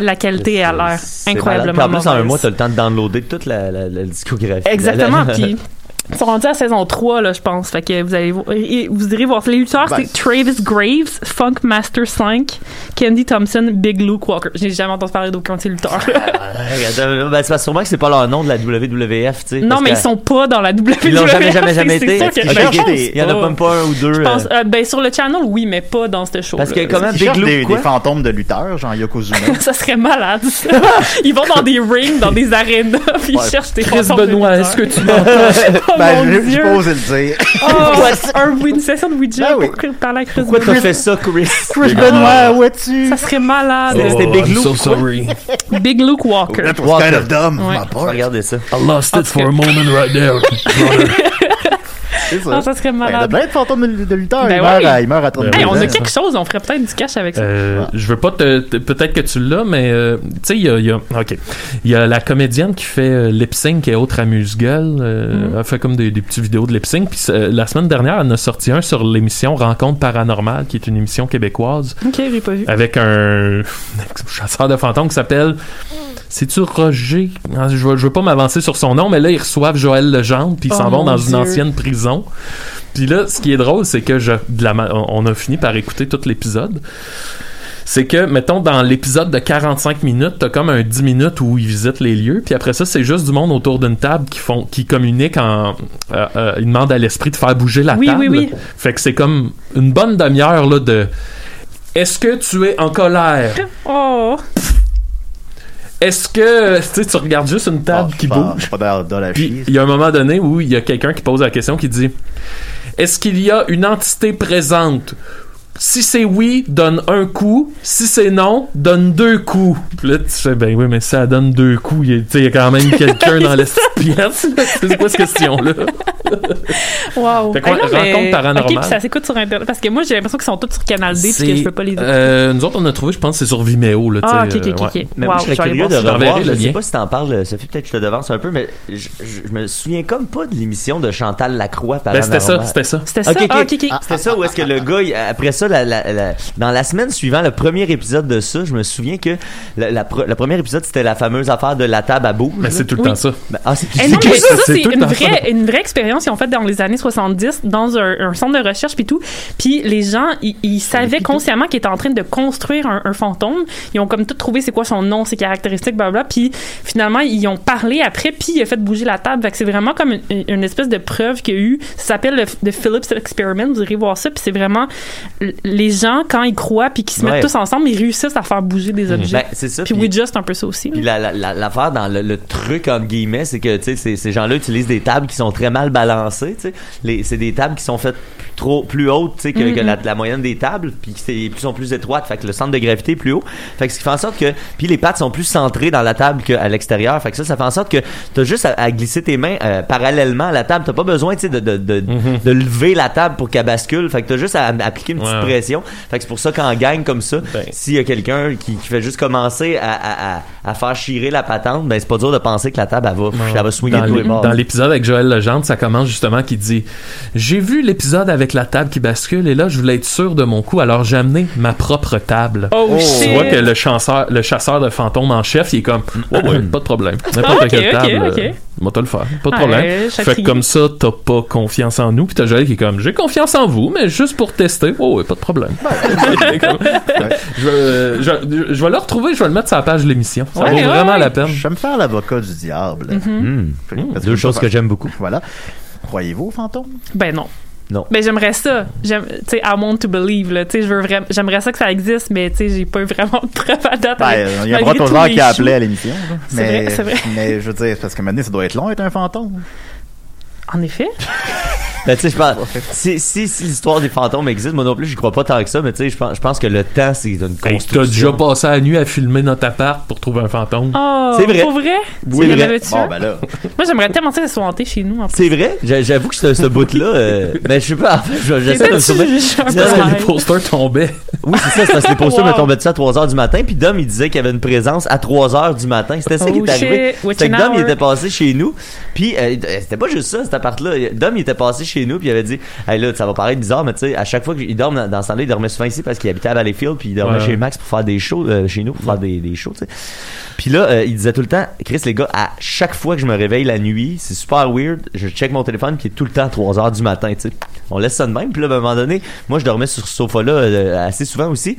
la qualité a l'air incroyablement malade. Puis En plus, en un mois, t'as le temps de downloader toute la, la, la discographie. Exactement. La- la- Puis ils sont rendus à saison 3, là, je pense. Fait que vous allez vo- et vous irez voir. Les lutteurs, Ben, c'est Travis Graves, Funk Master 5, Candy Thompson, Big Luke Walker. J'ai jamais entendu parler d'aucun de ces lutteurs. Regarde, ben, c'est parce- sûrement que c'est pas leur nom de la WWF, tu sais. non, mais ils sont pas dans la WWF. Ils l'ont jamais, jamais, jamais été. Il y en a pas. même pas un ou deux. Euh, euh, ben, sur le channel, oui, mais pas dans ce show. Parce que comment Ils Big Luke, des, fantômes de lutteurs, genre Yokozuna. Ça serait malade. ça. Ils vont dans des rings, dans des arénas, puis ils cherchent des Chris fantômes de Benoît, est-ce que tu m'entends? Oh ben, mon Dieu. pas osé le dire. Oh, un, une session de Ouija Ben oui. pour parler à Chris Pourquoi t'as fait ça, Chris? Chris Benoit, où es-tu? Ça serait malade. C'était Oh, Big I'm Luke, so sorry. Big Luke Walker. That was kind of dumb, Ouais. Regardez ça. I lost it for a moment right there. C'est ça. Ah, ça serait Ben, Il y a malade. plein de fantômes de, de lutteurs. Ben il, meurt oui. à, il meurt à 32 Hey, on ans. a quelque chose, on ferait peut-être du cash avec ça. Euh, je veux pas te, te- peut-être que tu l'as, mais euh, tu sais, il y a, il y a- ok, il y a la comédienne qui fait euh, lip sync et autres amuse-gueule, euh, Mhm. elle fait comme des, des petits vidéos de lip sync. Puis euh, la semaine dernière, elle en a sorti un sur l'émission Rencontre paranormale, qui est une émission québécoise Ok, j'ai pas vu. avec un chasseur de fantômes qui s'appelle. C'est-tu Roger? Ah, Je veux, je veux pas m'avancer sur son nom, mais là, ils reçoivent Joël Legendre, puis ils Oh s'en vont mon dans une ancienne prison. Puis là, ce qui est drôle, c'est que je, de la on a fini par écouter tout l'épisode. C'est que, mettons, dans l'épisode de 45 minutes, t'as comme un 10 minutes où ils visitent les lieux, puis après ça, c'est juste du monde autour d'une table qui font, qui communiquent en, euh, euh, ils demandent à l'esprit de faire bouger la Oui, table. oui, oui. Fait que c'est comme une bonne demi-heure, là, de, est-ce que tu es en colère? Oh! Est-ce que, tu sais, tu regardes juste une table Ah, qui pas- bouge? Pas dans, dans la Puis il y a un moment donné où il y a quelqu'un qui pose la question qui dit Est-ce qu'il y a une entité présente Si c'est oui, donne un coup. Si c'est non, donne deux coups. Puis là, tu fais Ben oui, mais ça donne deux coups. Il y a, tu sais, il y a quand même quelqu'un dans la pièce. C'est quoi cette question-là? Wow! Fait quoi, Ah non, mais- rencontre paranormale. Ok, puis ça s'écoute sur Internet. Parce que moi, j'ai l'impression qu'ils sont tous sur Canal D, puis que je peux pas les écouter. euh, Nous autres, on a trouvé, je pense, que c'est sur Vimeo. Là, ah, ok, ok, euh, ok. ouais. Mais Wow, moi, je serais curieux de revoir. Je sais pas si t'en parles, Sophie, peut-être que je te devance un peu, mais je, me souviens comme pas de l'émission de Chantal Lacroix Ben, c'était ça, c'était ça. C'était ça? Ok, ok. Ah. C'était ça où est-ce que le gars, après ça, la- la- la- dans la semaine suivant, le premier épisode de ça, je me souviens que la, la pre- le premier épisode, c'était la fameuse affaire de la table à bouge. Mais c'est tout le Oui. temps ça. Ben, ah, c'est c'est une vraie, une vraie expérience qu'ils ont faite dans les années 70 dans un, un centre de recherche puis tout. Puis les gens, ils, savaient consciemment qu'ils étaient en train de construire un, un fantôme. Ils ont comme tout trouvé c'est quoi son nom, ses caractéristiques, blablabla. Puis finalement, ils ont parlé après, puis il a fait bouger la table. Fait que c'est vraiment comme une, une espèce de preuve qu'il y a eu. Ça s'appelle le, le Phillips Experiment. Vous irez voir ça. Puis c'est vraiment les gens, quand ils croient puis qu'ils se mettent Ouais. tous ensemble, ils réussissent à faire bouger des objets. Ben, c'est ça. puis puis- Ouija, c'est un peu ça aussi. Puis là. la- la- la- l'affaire dans le, le truc entre guillemets, c'est que tu sais ces, ces gens-là utilisent des tables qui sont très mal balancées. tu sais. Les c'est des tables qui sont faites plus, trop plus hautes tu sais, que, que la, la moyenne des tables, puis qui sont plus étroites. Fait que le centre de gravité est plus haut. Fait que ce qui fait en sorte que puis les pattes sont plus centrées dans la table qu'à l'extérieur. Fait que ça, ça fait en sorte que t'as juste à, à glisser tes mains euh, parallèlement à la table. T'as pas besoin tu sais de, de, de, de lever la table pour qu'elle bascule. Fait que t'as juste à, à appliquer une petite Ouais, ouais. Pression. Fait que c'est pour ça qu'en gang comme ça, Ben. s'il y a quelqu'un qui, qui fait juste commencer à, à, à, à faire chirer la patente, ben c'est pas dur de penser que la table elle va, elle va swinguer dans, de tous les bords. dans l'épisode avec Joël Legendre, ça commence justement qui dit J'ai vu l'épisode avec la table qui bascule et là, je voulais être sûr de mon coup, alors j'ai amené ma propre table. Oh, Tu shit! vois que le chasseur, le chasseur de fantômes en chef, il est comme Ouais, ouais, pas de problème. N'importe quelle table, ok. euh, moi, te le faire. Pas de Ah, problème. ouais, fait que comme ça, t'as pas confiance en nous. Puis t'as Joël qui est comme J'ai confiance en vous, mais juste pour tester. Oh, ouais, pas de problème. Comme- je, vais, je, je vais le retrouver, je vais le mettre sur la page de l'émission. Ça Ouais, vaut ouais, vraiment ouais. la peine. Je vais me faire l'avocat du diable. Hmm. Parce Deux choses que j'aime beaucoup. Voilà. Croyez-vous aux fantômes? Ben non. Non. Ben j'aimerais ça. J'aime, tu sais, I want to believe là. Tu sais, je veux vraiment, j'aimerais ça que ça existe, mais tu sais, j'ai pas eu vraiment de preuve à date. Ben, il y a un les qui a appelé à l'émission. C'est Mais, vrai, c'est vrai. mais je veux dire, parce que maintenant, ça doit être long être un fantôme. En effet. Ben, tu sais, je pense, si, si, si l'histoire des fantômes existe, moi non plus, j'y crois pas tant que ça, mais tu sais, je pense, je pense que le temps, c'est une Hey, construction. T'as déjà passé la nuit à filmer notre appart pour trouver un fantôme. Oh, C'est vrai. Pour vrai? Oui, vrai. Bon, ben là. Moi, j'aimerais tellement ça soit hanté chez nous. C'est vrai? J'a- J'avoue que ce, ce bout-là, euh, ben, je sais pas, en fait, je- j'essaie de me souvenir. les posters tombaient. Oui, c'est ça, c'est parce que les posters Wow. me tombaient dessus à 3 h du matin, puis Dom, il disait qu'il y avait une présence à 3 h du matin. C'était ça qui Oh est arrivé. C'était que Dom, il était passé chez nous, puis euh, c'était pas juste ça, appart-là. Dom, il était passé chez nous, puis il avait dit, hey là, ça va paraître bizarre, mais tu sais, à chaque fois qu'il dorme dans, dans ce temps-là, il dormait souvent ici parce qu'il habitait à Valleyfield, puis il dormait Ouais. chez Max pour faire des shows, euh, chez nous, pour faire des, des shows, tu sais. Puis là, euh, il disait tout le temps, Chris, les gars, à chaque fois que je me réveille la nuit, c'est super weird, je check mon téléphone qui est tout le temps à 3 heures du matin, tu sais. On laisse ça de même. Puis là, à un moment donné, moi, je dormais sur ce sofa-là euh, assez souvent aussi.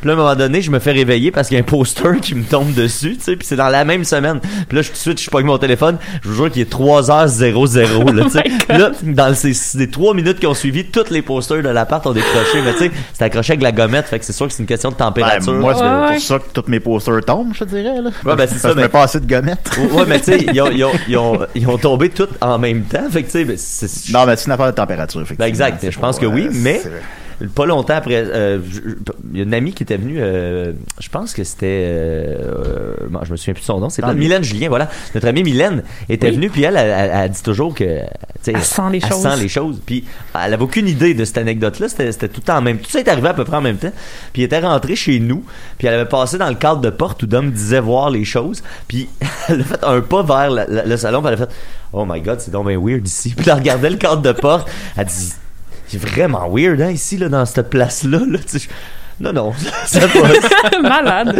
Puis là, à un moment donné, je me fais réveiller parce qu'il y a un poster qui me tombe dessus, tu sais. Puis c'est dans la même semaine. Puis là, je, tout de suite, je pogne mon téléphone. Je vous jure qu'il est 3h00, là, tu sais. Puis là, dans ces, ces trois minutes qui ont suivi, tous les posters de l'appart ont décroché. Mais tu sais, c'est accroché avec la gommette. Fait que c'est sûr que c'est une question de Ben, température. moi, c'est Ouais, pour ça que tous mes posters tombent, je te dirais. Là. Ouais, ben, c'est ça, je mais- pas assez de gommettes. Ouais, mais tu sais, ils ont, ils, ont, ils, ont, ils ont tombé tous en même temps. Fait que tu sais, ben, c'est- Non, mais c'est une affaire de température. effectivement. Ben, exact. C'est Je pense que oui, mais pas longtemps après, euh, il y a une amie qui était venue, euh, je pense que c'était, euh, bon, je me souviens plus de son nom, c'est pas. Mylène Julien, voilà. Notre amie Mylène était venue, puis elle, elle, elle- elle dit toujours que, Elle sent les elle choses. sent les choses. Puis elle avait aucune idée de cette anecdote-là. C'était, tout en même. Tout ça est arrivé à peu près en même temps. Puis elle était rentrée chez nous. Puis elle avait passé dans le cadre de porte où Dom disait voir les choses. Puis elle a fait un pas vers la- la- le salon. Puis elle a fait Oh my God, c'est donc bien weird ici. Puis elle regardait le cadre de porte. Elle dit C'est vraiment weird hein, ici là dans cette place-là. Là, je- non, non, ça passe. Malade.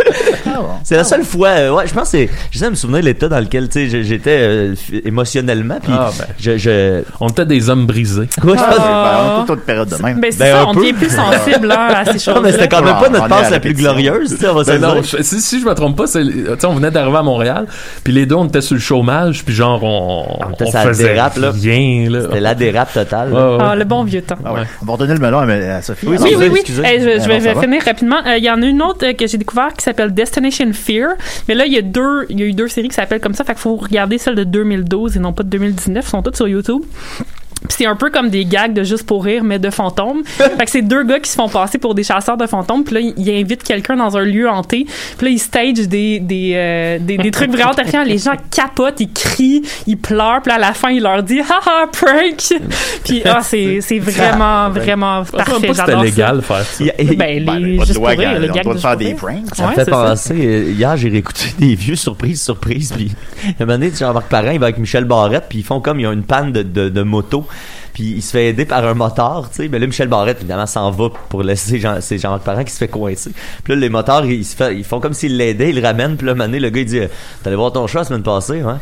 Ah bon. C'est la seule fois, euh, ouais, je pense que c'est, j'essaie de me souvenir de l'état dans lequel, tu sais, je- j'étais euh, f- émotionnellement, puis Ah, ben. je, je, On était des hommes brisés. ouais, je pense- Ah. Ben, on a toute une période de même. Ben, c'est Ben, ça, un on peu. devient plus sensible hein, à ces choses. Non, mais c'était quand même pas On notre passe la plus répétition. glorieuse, tu sais, on va se Ben le non, dire. je- si, si je me trompe pas, c'est, tu sais, on venait d'arriver à Montréal, puis les deux on était sur le chômage, puis genre on, On était sur la faisait dérape, là. rien là. C'était la dérape totale. Ouais, là. ouais. Ah, le bon vieux temps. Ah ouais. On va redonner le melon à, à Sophie. Oui, alors. Oui, oui, excusez. Eh, je, je vais non, ça va. finir rapidement. Euh, Il y en a une autre euh, que j'ai découvert qui s'appelle Destination Fear. Mais là, il y a deux, il y a eu deux séries qui s'appellent comme ça. Fait faut regarder celle de 2012 et non pas de 2019. Ils sont toutes sur YouTube. Puis c'est un peu comme des gags de juste pour rire, mais de fantômes. fait que c'est deux gars qui se font passer pour des chasseurs de fantômes. Puis là, ils ils invitent quelqu'un dans un lieu hanté. Puis là, ils stage des, des, euh, des, des trucs vraiment terrifiants. Les gens capotent, ils crient, ils pleurent. Puis là, à la fin, il leur dit « Haha, prank! » Puis ah, c'est c'est vraiment, vraiment parfait. pas que c'était J'adore ça. légal faire ça. Ben, les, juste pour rire, gars, le on gag doit de faire des pranks. ça fait penser, euh, hier j'ai réécouté des vieux surprises, surprises, puis un moment donné, Jean-Marc Parent, il va avec Michel Barrette, puis ils font comme, il y a une panne de, de, de moto, puis il se fait aider par un motard, tu sais, mais là, Michel Barrette, évidemment, s'en va pour laisser Jean, c'est Jean-Marc Parent qui se fait coincer. Puis là, les motards, ils, font comme s'ils l'aidaient, ils le ramènent, puis là, donné, le gars, il dit, euh, t'allais voir ton chat la semaine passée, hein?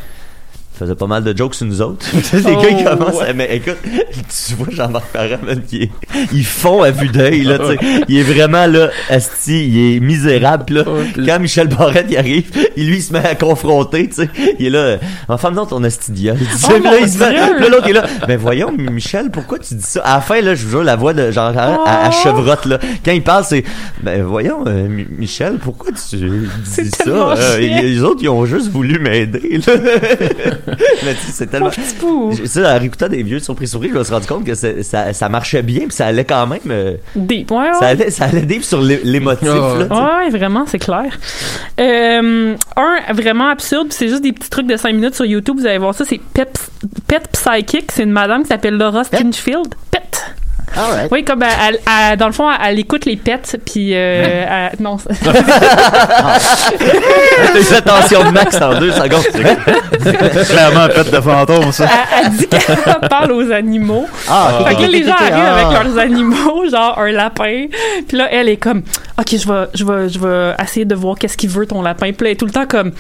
Il faisait pas mal de jokes sur nous autres. les Oh, gars, ils commencent à, mais écoute, tu vois Jean-Marc Parent, man, qui est, ils font à vue d'œil, là, tu sais. Il est vraiment, là, asti, il est misérable, là. Quand Michel Barrette, il arrive, il lui, il se met à confronter, tu sais. Il est là, enfin, non, ton asti. Tu sais, Oh, là, il se met, là, l'autre est là, ben voyons, Michel, pourquoi tu dis ça? À la fin, là, je vous jure, la voix de Jean Parent, à, à Oh. chevrotte, là. Quand il parle, c'est, ben voyons, euh, Mi- Michel, pourquoi tu dis ça? Euh, les autres, ils ont juste voulu m'aider, là. Mais tu sais, c'est tellement. Ça, en réécoutant des vieux surprises surprises, je me suis rendu compte que ça, ça marchait bien, puis ça allait quand même. euh, Deep. Ouais, ça ouais. allait, ça allait deep sur l'é- l'émotif, ouais. là. tu sais. Ouais, vraiment, c'est clair. Euh, un vraiment absurde, puis c'est juste des petits trucs de 5 minutes sur YouTube, vous allez voir ça, c'est Pet, Pet Psychic, c'est une madame qui s'appelle Laura Stinchfield. Pet. All right. Oui, comme elle, dans le fond, elle, écoute les pets, puis euh, elle- non, c'est- Les attentions de Max en deux secondes. c'est- Clairement un pet de fantôme, ça. elle, elle dit qu'elle parle aux animaux. Ah, Fait que là, les gens arrivent ah. avec leurs animaux, genre un lapin. Puis là, elle est comme, OK, je vais, je vais, je vais essayer de voir qu'est-ce qu'il veut ton lapin. Puis là, elle est tout le temps comme,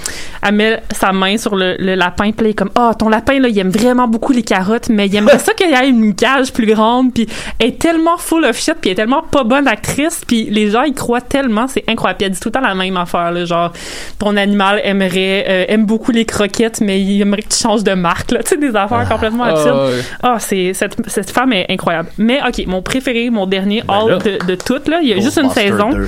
elle met sa main sur le, le lapin. Puis là, elle est comme, ah, ton lapin, là, il aime vraiment beaucoup les carottes, mais il aimerait ça qu'il y ait une cage plus grande. Puis elle est tellement full of shit, puis elle est tellement pas bonne actrice. Puis les gens, ils croient tellement, c'est incroyable. Puis elle dit tout le temps la même affaire, là, genre, ton animal aimerait, euh, aime beaucoup les croquettes, mais il aimerait que tu changes de marque, là. Tu sais, des affaires complètement absurdes. Ah, ouais. Ah, c'est cette, cette femme est incroyable. Mais ok, mon préféré, mon dernier Ben all de, de toutes là, il y a juste une saison. 2.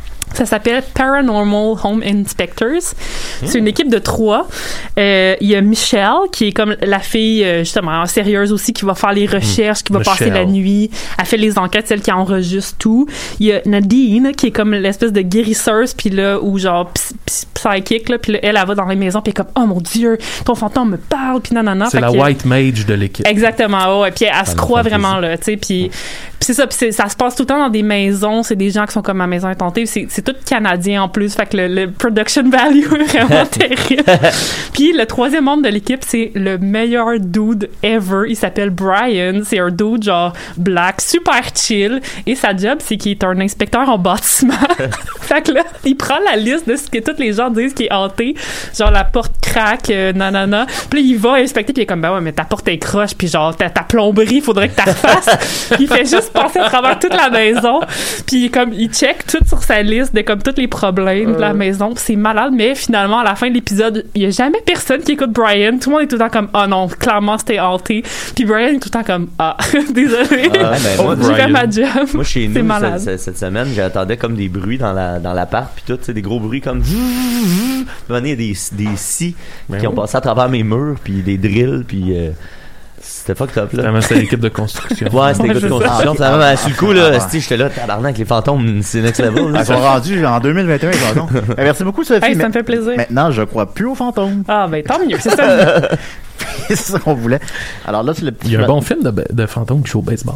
Ça s'appelle Paranormal Home Inspectors. C'est une équipe de trois. Euh, Il y a Michelle, qui est comme la fille, euh, justement, sérieuse aussi, qui va faire les recherches, qui va passer la nuit. Elle fait les enquêtes, celle qui enregistre tout. Il y a Nadine, qui est comme l'espèce de guérisseuse, puis là, ou genre ps- ps- psychic, là, puis là, elle, elle va dans les maisons, puis elle est comme, oh mon Dieu, ton fantôme me parle, puis nanana. C'est la white mage de l'équipe. Exactement, ouais. Puis elle se croit vraiment, là, tu sais. Puis, c'est ça, puis ça se passe tout le temps dans des maisons. C'est des gens qui sont comme ma maison est hantée. C'est c'est tout canadien en plus. Fait que le, le production value est vraiment terrible. Puis le troisième membre de l'équipe, c'est le meilleur dude ever. Il s'appelle Brian. C'est un dude genre black, super chill. Et sa job, c'est qu'il est un inspecteur en bâtiment. fait que là, il prend la liste de ce que tous les gens disent qui est hanté. Genre la porte craque, euh, nanana. Puis il va inspecter, puis il est comme, ben ouais, mais ta porte est croche, puis genre ta, ta plomberie, il faudrait que tu refasses. il fait juste passer à travers toute la maison. Puis comme, il check tout sur sa liste de comme tous les problèmes de la maison. Puis c'est malade, mais finalement, à la fin de l'épisode, il y a jamais personne qui écoute Brian. Tout le monde est tout le temps comme, oh non, clairement, c'était hanté. Puis Brian est tout le temps comme, ah, désolé. Ah, ben, moi, J'ai fait ma job. Moi, chez C'est nous, malade. cette, semaine, j'attendais comme des bruits dans la dans l'appart, puis tout, tu sais, des gros bruits comme. Il y a des, des scies Ben qui ont passé à travers mes murs, puis des drills, puis euh, c'était fucked up, là. C'était l'équipe de construction. Ouais, c'était good c'est construction. ça. Ça m'a sur le coup, Ah, là, ouais. esti, j'étais là, tabarnak, les fantômes, c'est next level, là. Ils sont rendus en 2021, pardon. Eh, Merci beaucoup, Sophie. Hey, ça me fait plaisir. Maintenant, je crois plus aux fantômes. Ah, ben tant mieux. C'est ça. c'est ça qu'on voulait. Alors là, c'est le petit. Il y a un bon film de, de fantôme qui joue au baseball.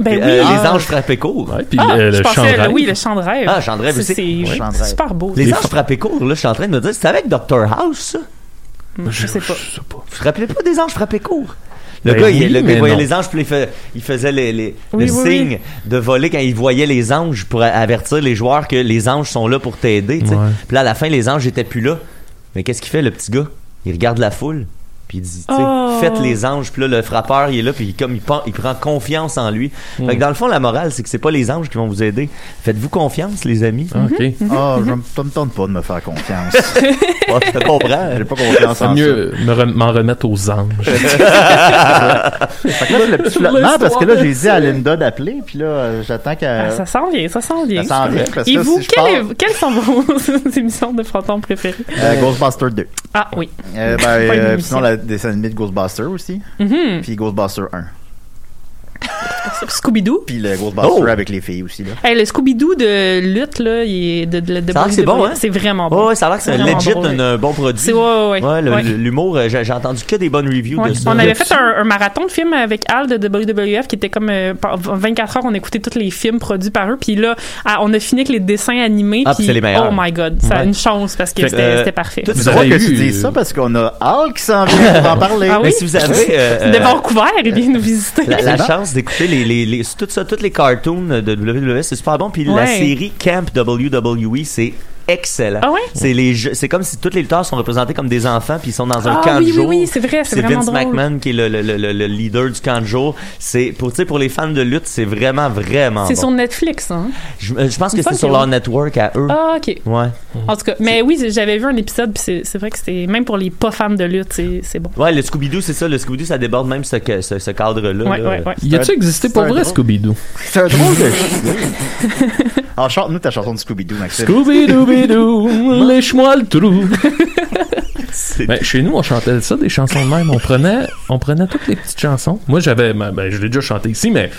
Ben oui. Euh, Ah. Les anges frappés court. Ouais, puis Ah, le, je le pensais, chant de rêve. oui, le chant de rêve. Ah, chant de rêve C'est- aussi. C'est de super beau. Les Les anges frappés court, là, je suis en train de me dire, c'était avec Dr House, ça? Je sais pas. Je sais pas. Vous vous rappelez pas des anges frappés court? Le Ben gars, il, oui, le gars, mais il voyait non. les anges, puis il, fait- il faisait les, les, Oui, le oui, signe de voler quand il voyait les anges pour avertir les joueurs que les anges sont là pour t'aider. Puis là, à la fin, les anges étaient plus là. Mais qu'est-ce qu'il fait, le petit gars? Il regarde la foule, puis il dit, tu sais, Oh. faites les anges. Puis là, le frappeur, il est là, puis comme il, prend, il prend confiance en lui. Mm. Fait que dans le fond, la morale, c'est que c'est pas les anges qui vont vous aider. Faites-vous confiance, les amis. Ah, ok. Ah, je me ça me tente pas de me faire confiance. Ouais, je te comprends? J'ai pas confiance C'est en ça. mieux me re- m'en remettre aux anges. Fait que là, c'est le petit flottement parce que là, j'ai dit à Linda d'appeler, puis là, j'attends Ah, qu'elle. ça s'en vient, ça s'en vient. Ça s'en vient, parce Et que vous, si est- quelles sont vos émissions de fantômes préférées? Euh, Ghostbusters 2. Ah oui. Euh, ben, euh, sinon, la dessin animé de Ghostbusters aussi. Mhm. Puis Ghostbusters 1. Scooby-Doo. Puis le Ghostbusters Oh! avec les filles aussi, là. Hey, le Scooby-Doo de lutte, là, il est de, de, de Ça a l'air que c'est bon, hein? C'est vraiment bon. ouais, ça a l'air que c'est legit un, un bon produit. C'est ouais, ouais, ouais. Ouais, le- Ouais. le- l'humour, j'ai entendu que des bonnes reviews Ouais. de ça. On avait fait un, un marathon de films avec Al de WWF qui était comme euh, par 24 heures, on écoutait tous les films produits par eux. Puis là, à- on a fini avec les dessins animés. Ah, puis les meilleurs. Oh my god, ça a une chance parce que c'était euh, c'était parfait. Vous drôle avez que tu dises ça parce qu'on a Al qui s'en vient pour en parler. Ah oui? Mais si vous avez euh, de euh, Vancouver, il vient nous visiter. la, la Chance d'écouter les, les, les, tout ça, tous les cartoons de WWE, c'est super bon. Puis la série Camp WWE, c'est excellent. Ah ouais? C'est les jeux- c'est comme si tous les lutteurs sont représentés comme des enfants puis ils sont dans un Ah camp oui, de oui, jour. oui, c'est vrai, c'est C'est vraiment Vince drôle. McMahon qui est le, le, le, le- le leader du camp de jour. C'est pour tu sais pour les fans de lutte, c'est vraiment vraiment C'est bon. sur Netflix, hein? Je, euh, je pense que c'est sur que leur oui. network à eux. Ah, ok. Ouais. En tout cas, mais oui, j'avais vu un épisode, puis c'est- c'est vrai que c'était, même pour les pas fans de lutte, c'est c'est bon. Ouais, le Scooby-Doo, c'est ça. Le Scooby-Doo, ça déborde même ce, ce, ce cadre-là. Ouais, là. ouais, ouais. Y a-tu existé pour vrai, drôle. Scooby-Doo? C'est un drôle de. Alors, chante-nous ta chanson de Scooby-Doo, Maxime. Scooby-Doo, lèche-moi le trou. Ben, chez nous, on chantait ça, des chansons de même. On prenait, on prenait toutes les petites chansons. Moi, j'avais, ben, ben, je l'ai déjà chanté ici, mais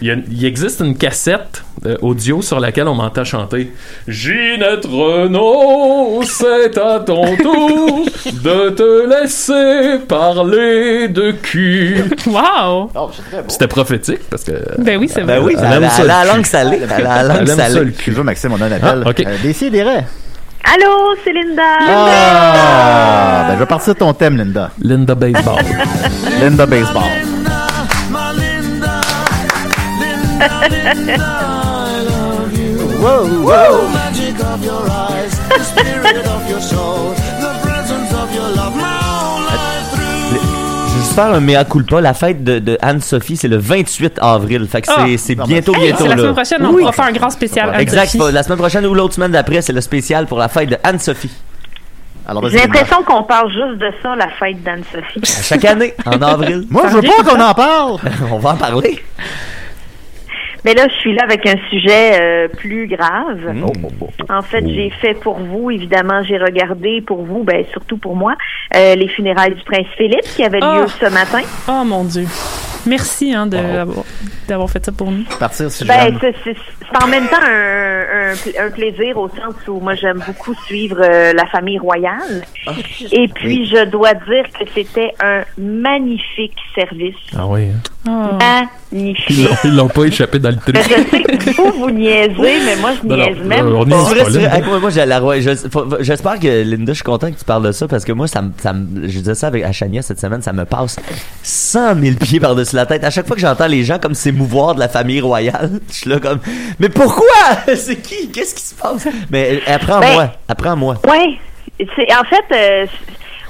il, y a- il existe une cassette euh, audio sur laquelle on m'entend chanter. Ginette Renault, c'est à ton tour de te laisser parler de cul. Wow! Oh. C'était prophétique parce que. Ben oui, c'est vrai. Ben oui, ça, la cul. langue salée. La langue salée. le cul. Excuse-moi, Maxime, on a un appel. Ah. Euh, Décidérez. Allô, c'est Linda. Ah! Ben, je vais partir de ton thème, Linda. Linda Baseball. Linda Baseball. Wow, wow. Juste faire un mea culpa. La fête de, de Anne-Sophie, c'est le 28 avril. Fait que c'est, Ah. c'est bientôt, Hey, bientôt c'est la semaine prochaine, on Oui. va faire un grand spécial. Exact. Anne-Sophie. La semaine prochaine ou l'autre semaine d'après, c'est le spécial pour la fête de Anne-Sophie. J'ai l'impression qu'on parle juste de ça, la fête d'Anne-Sophie. À chaque année, en avril. Moi, je veux pas qu'on en parle. On va en parler. Mais là, je suis là avec un sujet euh, plus grave. Mm. En fait, j'ai fait pour vous, évidemment, j'ai regardé pour vous, ben surtout pour moi, euh, les funérailles du prince Philippe qui avaient lieu Oh. ce matin. Oh mon Dieu. Merci hein, de- d'avoir d'avoir fait ça pour nous. Partir si Ben, c'est- c'est c'est en même temps un, un un plaisir au sens où moi j'aime beaucoup suivre euh, la famille royale. Et puis je dois dire que c'était un magnifique service. Ah oui. hein. Ils Magnifique. l'ont- Ils l'ont pas échappé dans le. Mais je sais que vous, vous niaisez, mais moi, je Non, non, niaise même euh, on pas. moi, moi, j'ai la roi- J'espère que Linda, je suis content que tu parles de ça parce que moi, ça ça je disais ça avec Achania cette semaine, ça me passe 100 000 pieds par-dessus la tête. À chaque fois que j'entends les gens comme s'émouvoir de la famille royale, je suis là comme, mais pourquoi? C'est qui? Qu'est-ce qui se passe? Mais euh, apprends-moi, Ben- apprends-moi. Oui. C'est, en fait, euh,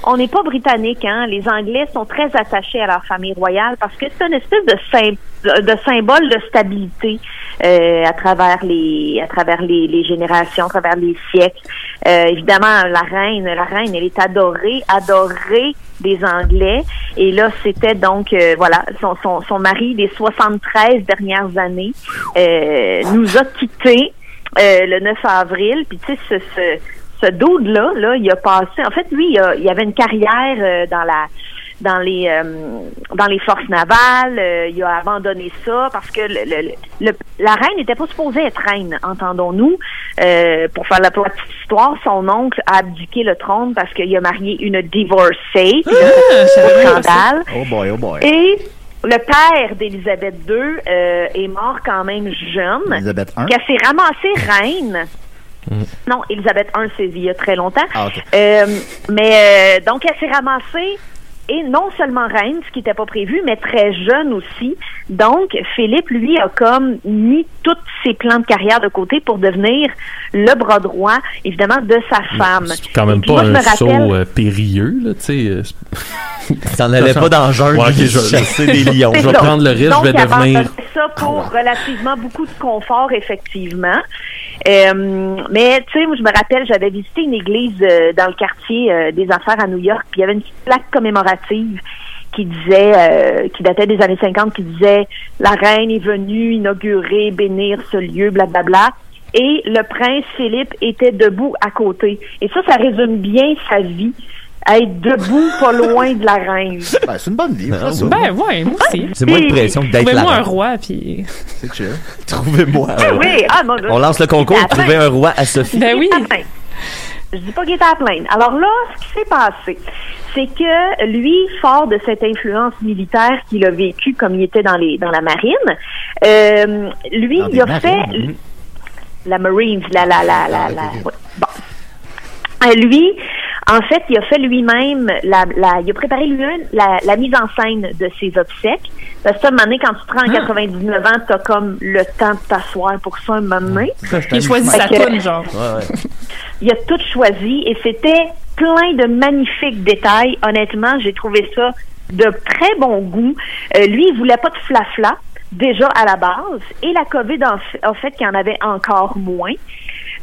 on n'est pas britannique, hein. Les Anglais sont très attachés à leur famille royale parce que c'est une espèce de, sym- de symbole de stabilité euh, à travers les à travers les, les générations, à travers les siècles. Euh, évidemment, la reine, la reine, elle est adorée, adorée des Anglais. Et là, c'était donc euh, voilà son, son, son mari des 73 dernières années euh, nous a quittés euh, le 9 avril. Puis tu sais, ce, ce, ce dude-là, là, il a passé. En fait, lui, il, a- il avait une carrière euh, dans la dans les euh, dans les forces navales. euh, il a abandonné ça parce que le, le- le- la reine n'était pas supposée être reine, entendons-nous. Euh, pour faire la petite histoire, son oncle a abdiqué le trône parce qu'il a marié une divorcée. Un scandale. Oh boy, oh boy. Et le père d'Élisabeth II euh, est mort quand même jeune. Elisabeth I? Qu'elle s'est ramassée reine. Non, Élisabeth I, c'est il y a très longtemps. Ah, ok. Euh, mais euh, donc, elle s'est ramassée et non seulement reine, ce qui n'était pas prévu, mais très jeune aussi. Donc, Philippe, lui, a comme mis tous ses plans de carrière de côté pour devenir le bras droit, évidemment, de sa femme. C'est quand même pas moi, je un saut euh, périlleux, là, tu sais. T'en allais pas dans le jungle Ouais, ok, je, chasser des lions. je vais prendre le risque, Donc, je vais devenir. Ça pour relativement beaucoup de confort, effectivement. Euh, mais, tu sais, moi, je me rappelle, j'avais visité une église euh, dans le quartier euh, des affaires à New York, puis il y avait une petite plaque commémorative qui disait, euh, qui datait des années 50, qui disait « La reine est venue inaugurer, bénir ce lieu, blablabla. » Et le prince Philippe était debout à côté. Et ça, ça résume bien sa vie. Être debout, pas loin de la reine. Ben, c'est une bonne vie. Ah, ça. oui. Ben ouais, moi aussi. C'est moins de pression que d'être là. Trouvez-moi un roi, puis... C'est chill. Trouvez-moi. un roi. Oui, ah, mon On lance le concours, la trouver un roi à Sophie. Ben oui. Je dis pas qu'il est à plein. Alors là, ce qui s'est passé, c'est que lui, fort de cette influence militaire qu'il a vécue comme il était dans les dans la marine, euh, lui, Dans il a fait marines. la Marines, la la la la, Ah, la- ouais. Bon. Lui, en fait, il a fait lui-même, la, la, il a préparé lui-même la, la mise en scène de ses obsèques. Parce que, à un moment donné, quand tu te rends à 99 ans, t'as comme le temps de t'asseoir pour ça un moment donné. Il choisit Fait sa toune, genre. Ouais, ouais. Il a tout choisi et c'était plein de magnifiques détails. Honnêtement, j'ai trouvé ça de très bon goût. Euh, lui, il voulait pas de flafla déjà à la base et la COVID en, f- en fait qu'il y en avait encore moins.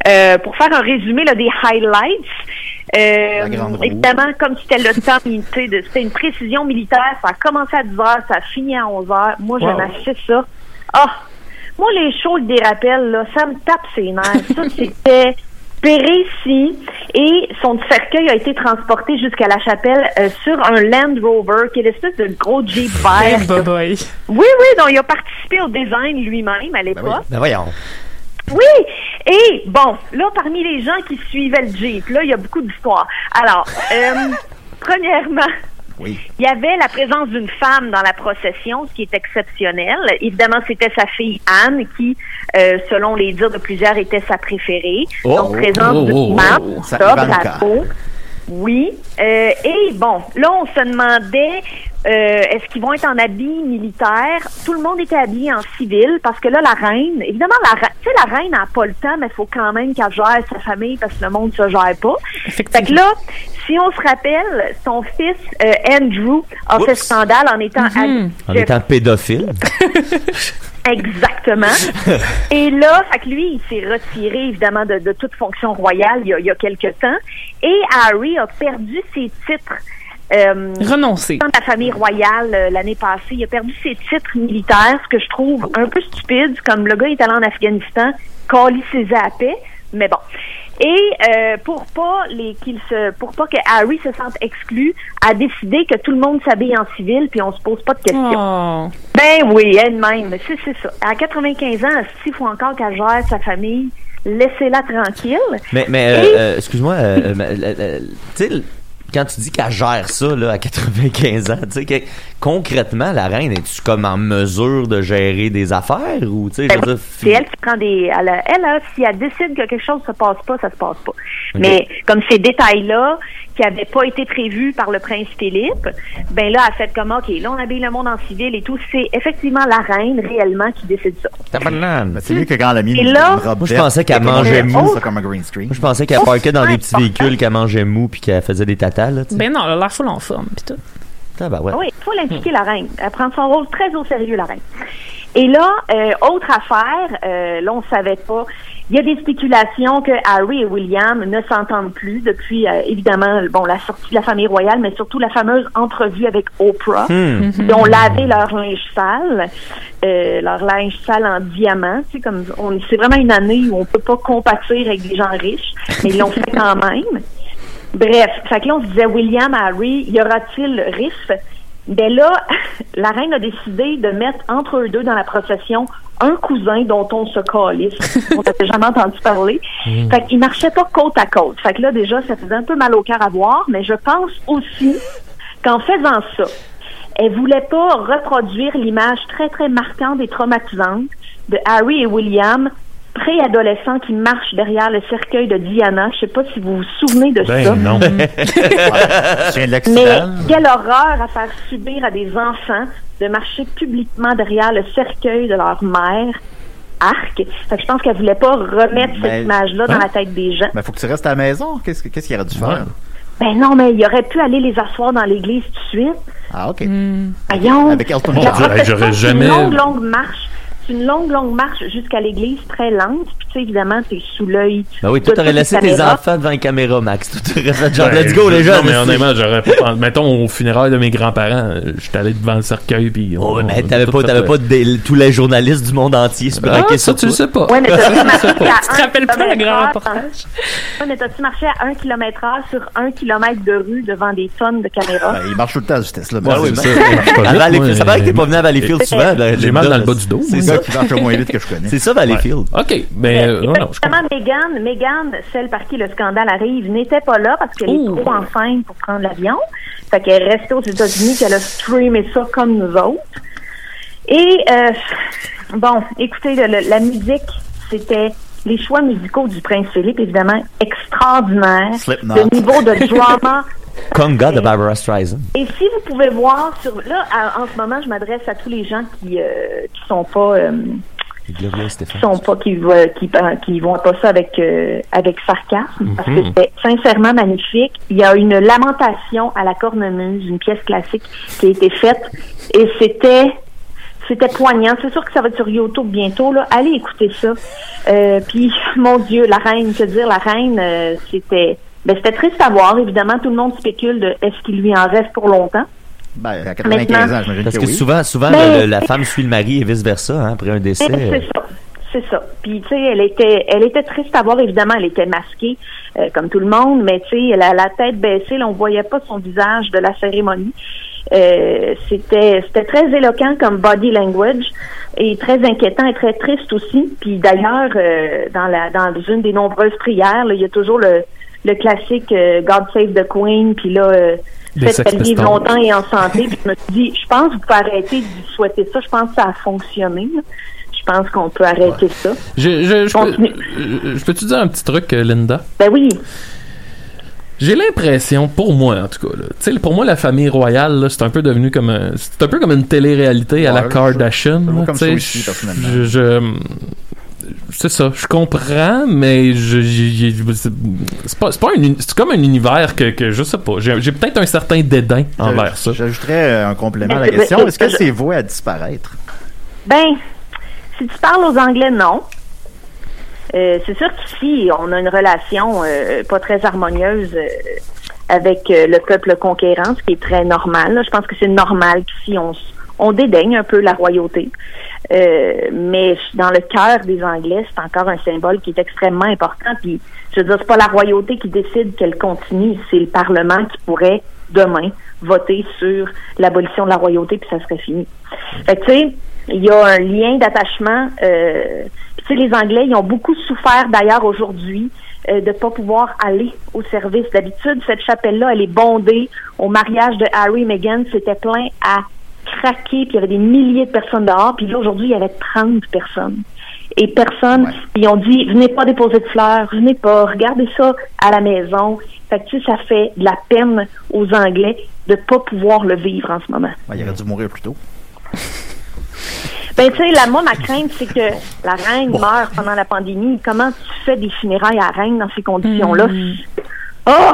Euh, pour faire un résumé là, des highlights, euh, évidemment, comme c'était le temps, c'était une précision militaire, ça a commencé à 10 heures, ça a fini à 11 heures. Moi, j'aime assez ça. Ah! Moi, les shows des rappels, là, ça me tape ses nerfs. Ça, c'était précis. Et son cercueil a été transporté jusqu'à la chapelle euh, sur un Land Rover, qui est l'espèce de gros Jeep vert. Oui, oui, donc il a participé au design lui-même à l'époque. Ben voyons. Oui, et bon, là, parmi les gens qui suivaient le Jeep, là, il y a beaucoup d'histoires. Alors, euh, premièrement, Oui. il y avait la présence d'une femme dans la procession, ce qui est exceptionnel. Évidemment, c'était sa fille Anne, qui, euh, selon les dires de plusieurs, était sa préférée. Oh, Donc, présence oh, d'une oh, femme. Oui. Euh, et bon, là, on se demandait, euh, est-ce qu'ils vont être en habit militaire? Tout le monde était habillé en civil parce que là, la reine, évidemment, la, tu sais, la reine n'a pas le temps, mais il faut quand même qu'elle gère sa famille parce que le monde se gère pas. Fait que là, si on se rappelle, son fils, euh, Andrew, a fait scandale en étant habillé. En étant pédophile. Exactement. Et là, fait que lui, il s'est retiré évidemment de, de toute fonction royale il y, a, il y a quelque temps. Et Harry a perdu ses titres euh, Renoncer. dans la famille royale euh, l'année passée. Il a perdu ses titres militaires, ce que je trouve un peu stupide. Comme le gars est allé en Afghanistan, cali ses à paix, mais bon. Et euh, pour pas les qu'il se pour pas que Harry se sente exclu, a décidé que tout le monde s'habille en civil puis on se pose pas de questions. Oh. Ben oui, elle-même, c'est c'est ça. À 95 ans, s'il faut encore qu'elle gère sa famille, laissez-la tranquille. Mais, mais euh, Et- euh, excuse-moi, tu sais, quand tu dis qu'elle gère ça là, à 95 ans, tu sais, que- concrètement, la reine, est-tu comme en mesure de gérer des affaires ou, tu sais, je Ben veux oui, dire, c'est elle qui prend des. Elle, a- si elle décide que quelque chose se passe pas, ça se passe pas. Mais comme ces détails-là qui n'avaient pas été prévus par le prince Philippe, ben là, elle fait comme OK, là, on habille le monde en civil et tout. C'est effectivement la reine réellement qui décide ça. Ben, c'est mieux que quand elle a mis Et une, là- une robe Moi, je pensais qu'elle mangeait mou. fait ça comme un green screen. Moi, je pensais qu'elle parquait dans des petits véhicules, qu'elle mangeait mou puis qu'elle faisait des tatas, là. Ben non, elle a l'air full en forme, pis tout. Ah Oui, il faut l'impliquer, la reine. Elle prend son rôle très au sérieux, la reine. Et là, euh, autre affaire, euh, là, on savait pas. Il y a des spéculations que Harry et William ne s'entendent plus depuis, euh, évidemment, bon, la sortie de la famille royale, mais surtout la fameuse entrevue avec Oprah. Ils ont lavé leur linge sale, euh, leur linge sale en diamant. Tu sais, comme on, c'est vraiment une année où on peut pas compatir avec des gens riches, mais ils l'ont fait quand même. Bref, fait que là, on se disait, William, Harry, y aura-t-il riff? Ben là, la reine a décidé de mettre entre eux deux dans la procession un cousin dont on se calisse. on n'avait jamais entendu parler. Fait qu'ils marchaient pas côte à côte. Fait que là, déjà, ça faisait un peu mal au cœur à voir, mais je pense aussi qu'en faisant ça, elle voulait pas reproduire l'image très, très marquante et traumatisante de Harry et William, préadolescents qui marchent derrière le cercueil de Diana. Je sais pas si vous vous souvenez de ça. Ben non. Je viens de Mais quelle horreur à faire subir à des enfants de marcher publiquement derrière le cercueil de leur mère. Arc. Fait que je pense qu'elle voulait pas remettre Mais- cette image-là dans Hein? la tête des gens. Ben, faut que tu restes à la maison. Qu'est-ce que- qu'est-ce qu'il aurait dû faire? Ben non, mais il aurait pu aller les asseoir dans l'église tout de suite. Ah, OK. Avec Elton John. hey, j'aurais jamais- C'est une longue, longue marche. C'est une longue, longue marche jusqu'à l'église, très lente. Puis tu sais, évidemment, t'es sous l'œil. Ben oui, toi, t'aurais laissé tes enfants devant une caméra, Max. Toi, t'aurais fait genre, Ben, let's go, les non, jeunes. mais honnêtement, j'aurais pas pensé. Mettons, au funérailles de mes grands-parents, j'étais allé devant le cercueil, puis. on- Oh, mais t'avais pas, t'avais pas des- tous les journalistes du monde entier se Ah, ça, sur tu le toi. sais pas. Ouais, mais t'as-tu marché à Tu te un rappelles pas le kilomètre grand reportage? Ouais, mais t'as-tu marché à 1 km heure sur 1 km de rue devant des tonnes de caméras? Ben, il marche tout le temps à cette vitesse-là. Ouais, oui, ça, ça que t'es pas venu à Valleyfield souvent. J'ai mal dans le bas du dos. C'est ça. Ça qui marche au moins vite que je connais. C'est ça, Valleyfield. OK, mais. euh, non, je comprends. Celle par qui le scandale arrive, n'était pas là parce qu'elle est trop enceinte pour prendre l'avion. Fait qu'elle est restée aux États-Unis, qu'elle a streamé ça comme nous autres. Et, euh, bon, écoutez, le- le- la musique, c'était les choix musicaux du prince Philippe, évidemment, extraordinaires. Slipknot. Le niveau de drama. Conga de Barbara Streisand. Et si vous pouvez voir sur là à- en ce moment, je m'adresse à tous les gens qui euh, qui sont pas euh, qui Stéphane. sont pas qui va- qui euh, qui vont pas ça avec euh, avec sarcasme parce que c'était sincèrement magnifique. Il y a une lamentation à la cornemuse, une pièce classique qui a été faite et c'était c'était poignant. C'est sûr que ça va être sur YouTube bientôt. Là. Allez écouter ça. Euh, puis, mon Dieu, la reine, que dire, la reine, euh, c'était ben, c'était triste à voir. Évidemment, tout le monde spécule de est-ce qu'il lui en reste pour longtemps. Ben, à 95 Maintenant- ans, j'imagine Parce que que oui. souvent, souvent le- le- la femme suit le mari et vice-versa, hein, après un décès. Mais C'est ça. C'est ça. Puis, tu sais, elle était, elle était triste à voir, évidemment, elle était masquée, euh, comme tout le monde, mais tu sais, elle a la tête baissée, là, on voyait pas son visage de la cérémonie. Euh, c'était, c'était très éloquent comme body language et très inquiétant et très triste aussi. Puis d'ailleurs, euh, dans la, dans une des nombreuses prières, là, il y a toujours le, le classique euh, God Save the Queen, puis là, euh, faites vive Pistols. longtemps et en santé. Puis je me suis dit, je pense que vous pouvez arrêter de souhaiter ça. Je pense que ça a fonctionné. là. Je pense qu'on peut arrêter ça. Je, je, je, peux, je peux-tu dire un petit truc, euh, Linda? Ben oui. J'ai l'impression, pour moi en tout cas, là, tu sais, pour moi la famille royale, là, c'est un peu devenu comme un, c'est un peu comme une télé-réalité à la Kardashian. je- je c'est ça, je comprends, mais je, j'ai- j'ai- c'est pas, c'est pas un, uni- c'est comme un univers que, que je sais pas. J'ai, peut-être un certain dédain envers ça. J'ajouterais euh, un complément à la question. Est-ce que je- c'est voué à disparaître? Ben, si tu parles aux Anglais, non. Euh, c'est sûr qu'ici, on a une relation euh, pas très harmonieuse euh, avec euh, le peuple conquérant, ce qui est très normal. là. Je pense que c'est normal qu'ici on, s- on dédaigne un peu la royauté. Euh, mais dans le cœur des Anglais, c'est encore un symbole qui est extrêmement important. Puis, je veux dire, c'est pas la royauté qui décide qu'elle continue, c'est le Parlement qui pourrait demain voter sur l'abolition de la royauté, puis ça serait fini. Fait que, tu sais, il y a un lien d'attachement. Euh, tu sais, les Anglais, ils ont beaucoup souffert d'ailleurs aujourd'hui euh, de pas pouvoir aller au service. D'habitude, cette chapelle-là, elle est bondée. Au mariage de Harry et c'était plein à craquer, puis il y avait des milliers de personnes dehors. Puis là, aujourd'hui, il y avait 30 personnes. Et personne, ils ont dit, venez pas déposer de fleurs, venez pas, regardez ça à la maison. Fait que, tu sais, ça fait de la peine aux Anglais de pas pouvoir le vivre en ce moment. Ouais, il aurait dû mourir plus tôt. Ben, tu sais, là, moi, ma crainte, c'est que la reine meurt pendant la pandémie. Comment tu fais des funérailles à la reine dans ces conditions-là? Oh,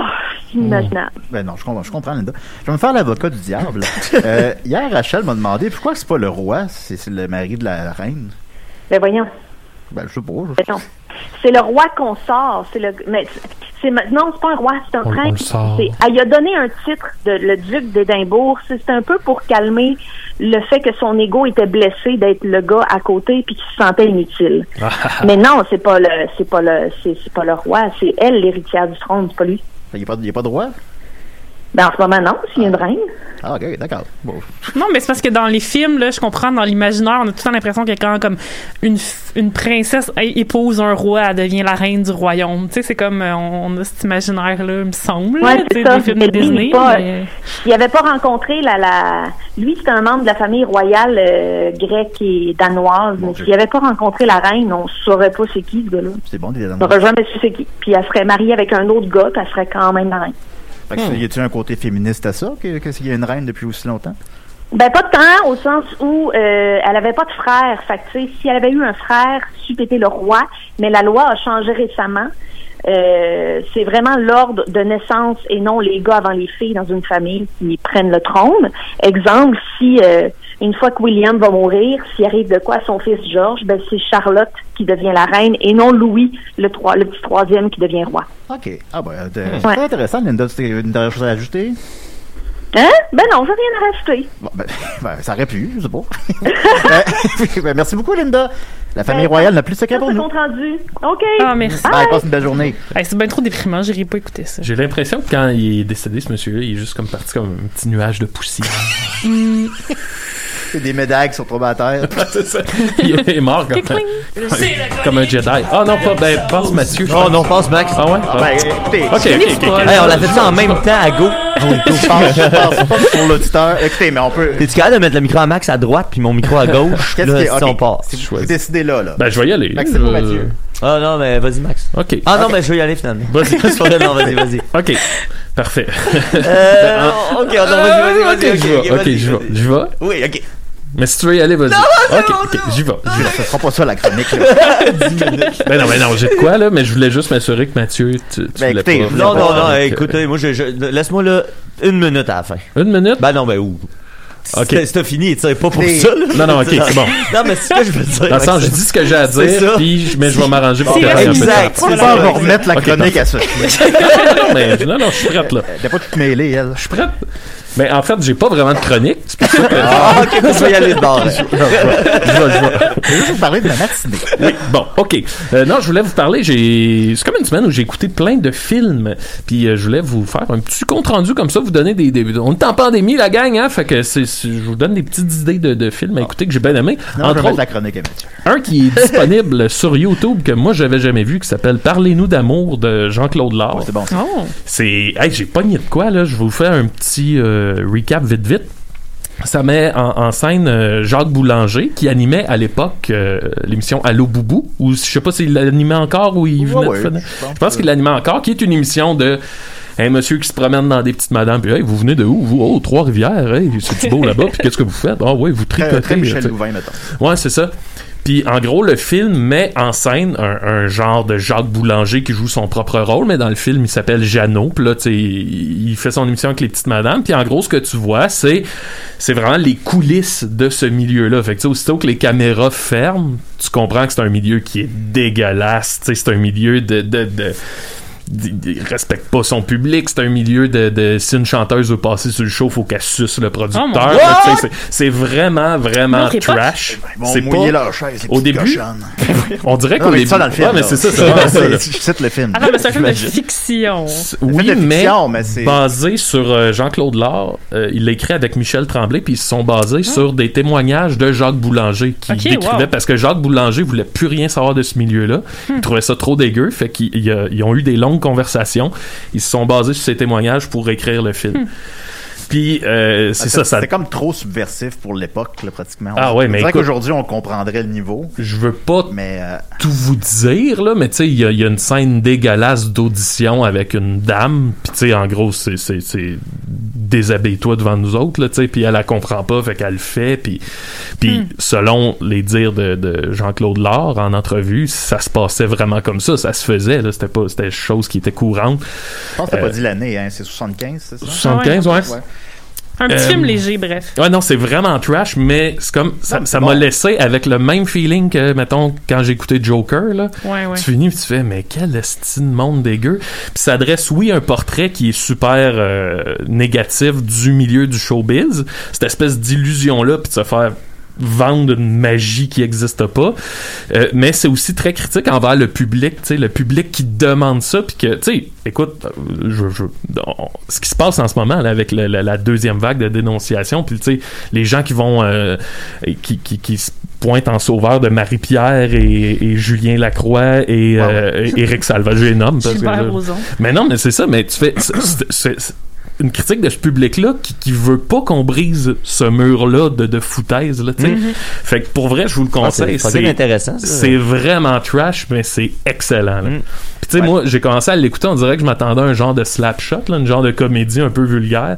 c'est inimaginable. Ben non, je comprends, je comprends, Linda. Je vais me faire l'avocat du diable. Euh, hier, Rachel m'a demandé pourquoi c'est pas le roi, c'est c'est le mari de la reine. Ben, voyons. Ben, je sais pas. je- Ben non. C'est le roi qu'on sort. C'est le, mais c'est ma- non, c'est pas un roi, c'est un On- on prince. C'est- ah, il a donné un titre de le duc d'Édimbourg. C'est c'est un peu pour calmer le fait que son ego était blessé d'être le gars à côté puis qu'il se sentait inutile. mais non, c'est pas le, c'est pas le, c'est c'est pas le roi. C'est elle l'héritière du trône, c'est pas lui. Il n'y a, pas- a de roi? Ben en ce moment non, s'il y a une reine. Ah, ok, d'accord. Bon. Non, mais c'est parce que dans les films, là, je comprends, dans l'imaginaire, on a tout le temps l'impression que quand comme une, f- une princesse épouse un roi, elle devient la reine du royaume. Tu sais, c'est comme euh, on a cet imaginaire-là, il me semble, Ouais, c'est ça. des films Mais de Disney. pas- mais- Il avait pas rencontré la, la... Lui, c'est un membre de la famille royale euh, grecque et danoise. mais s'il avait pas rencontré la reine, on saurait pas c'est qui, ce gars-là. C'est bon, des On n'aurait jamais su c'est qui. Puis elle serait mariée avec un autre gars, puis elle serait quand même la reine. Fait que Hmm. Y a-t-il un côté féministe à ça, que s'il y a une reine depuis aussi longtemps? Ben pas de temps, au sens où euh, elle avait pas de frère. Fait que, si elle avait eu un frère, c'eût été le roi, mais la loi a changé récemment. Euh, c'est vraiment l'ordre de naissance et non les gars avant les filles dans une famille qui prennent le trône. Exemple, si euh, une fois que William va mourir, s'il arrive de quoi à son fils George, ben c'est Charlotte qui devient la reine et non Louis, le, trois, le petit troisième qui devient roi. OK. Ah, ben, euh, Ouais. c'est très intéressant, Linda. Tu as une dernière chose à ajouter? Hein? Ben non, j'ai rien à rajouter. Bon, ben, ben, ça aurait pu, je sais pas. Euh, ben, merci beaucoup, Linda. La famille royale n'a plus de secret pour nous. compte rendu. OK. Ah, merci. Bye, passe une belle journée. Hey, c'est bien trop déprimant, j'irai pas écouter ça. J'ai l'impression que quand il est décédé, ce monsieur-là, il est juste comme parti comme un petit nuage de poussière. C'est des médailles qui sont tombées à terre. c'est ça. Il est mort comme, Cling. comme un Jedi. Ah non, pas, ben, passe Mathieu. Oh non, passe Max. Ah ouais? Ah, ben, écoutez, Ok, ok, ok. Hey, on l'a fait ça en même temps à go. je pense, je pense pas pour l'auditeur. Écoutez, mais on peut. T'es-tu capable de mettre le micro à Max à droite puis mon micro à gauche? Qu'est-ce est. si on ok, part? si vous, vous décidez là, là. Ben, je vais y aller. Max, c'est pour Euh, Mathieu. Ah non, mais vas-y Max. Ok. Ah non, mais je vais y aller finalement. Vas-y. C'est vas-y, vas-y. Ok. Parfait. Euh, ok, non, vas-y, vas-y, ok, vas-y. je vais. Ok, je vais. vas-y. Je vais? Oui, ok. Mais si tu veux y aller, vas-y. ok, ok, j'y vais. j'y vais. Ça sera pas ça, la chronique, là. Ben non, ben non, j'ai de quoi, là, mais je voulais juste m'assurer que Mathieu, tu, tu Ben, voulais écoutez, pas. Non, non, non, Donc, écoute, moi, je, je- laisse-moi là une minute à la fin. euh, Une minute? Ben non, ben où? Ok. C'était fini, tu sais, pas pour Mais- ça, là. Non, non, ok, c'est bon. Non, mais c'est ce que je veux dire. Dans le sens, je dis ce que j'ai à C'est dire, ça. puis je- mais je vais m'arranger pour C'est que vrai, un peu de exact. temps. On va on va remettre la chronique à ça. non, mais, non, non, je suis prête, là. Elle n'est pas toute mêlée, elle. Je suis prête. Mais en fait, j'ai pas vraiment de chronique. C'est pour ça que. Ah, ok, je vais y aller de bord. là. Je vais, je vais. Je vais juste vous parler de ma matinée. Oui, bon, ok. Euh, non, je voulais vous parler. J'ai, c'est comme une semaine où j'ai écouté plein de films. Puis euh, je voulais vous faire un petit compte rendu comme ça, vous donner des, des- on est en pandémie, la gang, hein. Fait que c'est, c'est- je vous donne des petites idées de, de films à écouter que j'ai bien aimé. Non, je Entre vais mettre autres, la chronique Mathieu. un qui est disponible sur YouTube que moi j'avais jamais vu, qui s'appelle Parlez-nous d'amour de Jean-Claude Lard. Ouais, c'est bon, ça. Oh. C'est, hey, j'ai pogné de quoi là. Je vais vous faire un petit euh, recap vite vite. Ça met en, en scène euh, Jacques Boulanger qui animait à l'époque euh, l'émission Allô Boubou ou je sais pas s'il l'animait encore ou il venait Ouais, de ouais, finir. je pense Je pense que- qu'il l'animait encore, qui est une émission de un monsieur qui se promène dans des petites madames puis hey, vous venez de où vous? Oh Trois-Rivières hey, c'est beau là-bas puis qu'est-ce que vous faites? Ah ouais vous Très, tricotez très Michel. Louvain, mettons. Ouais, c'est ça. Puis en gros, le film met en scène un, un genre de Jacques Boulanger qui joue son propre rôle, mais dans le film, il s'appelle Jeannot. Puis là, il fait son émission avec les petites madames. Puis en gros, ce que tu vois, c'est c'est vraiment les coulisses de ce milieu-là. Fait que aussitôt que les caméras ferment, tu comprends que c'est un milieu qui est dégueulasse. C'est un milieu de... de, de il respecte pas son public. C'est un milieu de, de si une chanteuse veut passer sur le show, faut qu'elle suce le producteur. Oh c'est- c'est vraiment, vraiment pas. trash. Vont C'est mouiller pas- leur chaise, au début, cochonnes. on dirait c'est ça dans le film. Ouais, mais c'est ça, c'est le film. Attends, mais c'est un film de fiction. Oui, de mais, fiction, mais c'est- basé sur euh, Jean-Claude Lard. Euh, il l'a écrit avec Michel Tremblay, puis ils se sont basés sur des témoignages de Jacques Boulanger qui Ok, décrivait wow. parce que Jacques Boulanger voulait plus rien savoir de ce milieu-là. Il trouvait ça trop dégueu, fait qu'ils ont eu des longues conversations. Ils se sont basés sur ces témoignages pour écrire le film. Puis euh, c'est ça, ça. C'était comme trop subversif pour l'époque, là, pratiquement. Ah On- ouais, mais dirait écoute- qu'aujourd'hui, on comprendrait le niveau, Je veux pas mais euh, tout vous dire là mais tu sais il y, a- il y a une scène dégueulasse d'audition avec une dame puis tu sais en gros c'est c'est c'est déshabille-toi devant nous autres là tu sais puis elle la comprend pas fait qu'elle le fait puis puis selon les dires de, de Jean-Claude Lard en entrevue ça se passait vraiment comme ça ça se faisait là c'était pas c'était chose qui était courante je pense que t'as Euh, pas dit l'année, hein, c'est 75, c'est ça? 75 ouais, Ouais. Un petit Euh, film léger, bref. Ouais, non, c'est vraiment trash, mais c'est comme, ça, Non, ça bon. m'a laissé avec le même feeling que, mettons, quand j'ai écouté Joker, là. Ouais, ouais. Tu finis tu fais, mais quel estime monde dégueu. Puis ça adresse, oui, un portrait qui est super euh, négatif du milieu du showbiz. Cette espèce d'illusion-là, puis de se faire vendre une magie qui n'existe pas. Euh, mais c'est aussi très critique envers le public, tu sais, le public qui demande ça, puis que, tu sais, écoute, euh, je, je- on- ce qui se passe en ce moment là, avec le- la, la deuxième vague de dénonciation, puis tu sais, les gens qui vont, euh, qui, qui, qui se pointent en sauveur de Marie-Pierre et, et Julien Lacroix et euh, et Éric Salva, je les nomme. parce que Gilbert là- Rozon. mais non, mais c'est ça, mais tu fais. c'est- c'est- c'est- c'est une critique de ce public-là qui, qui veut pas qu'on brise ce mur-là de, de foutaise, là, tu sais. Fait que pour vrai, je vous le Ah, c'est conseille. c'est intéressant, ça. c'est vraiment trash, mais c'est excellent. là. Mm. Puis tu sais, moi, j'ai commencé à l'écouter, on dirait que je m'attendais à un genre de slap shot, là, une genre de comédie un peu vulgaire.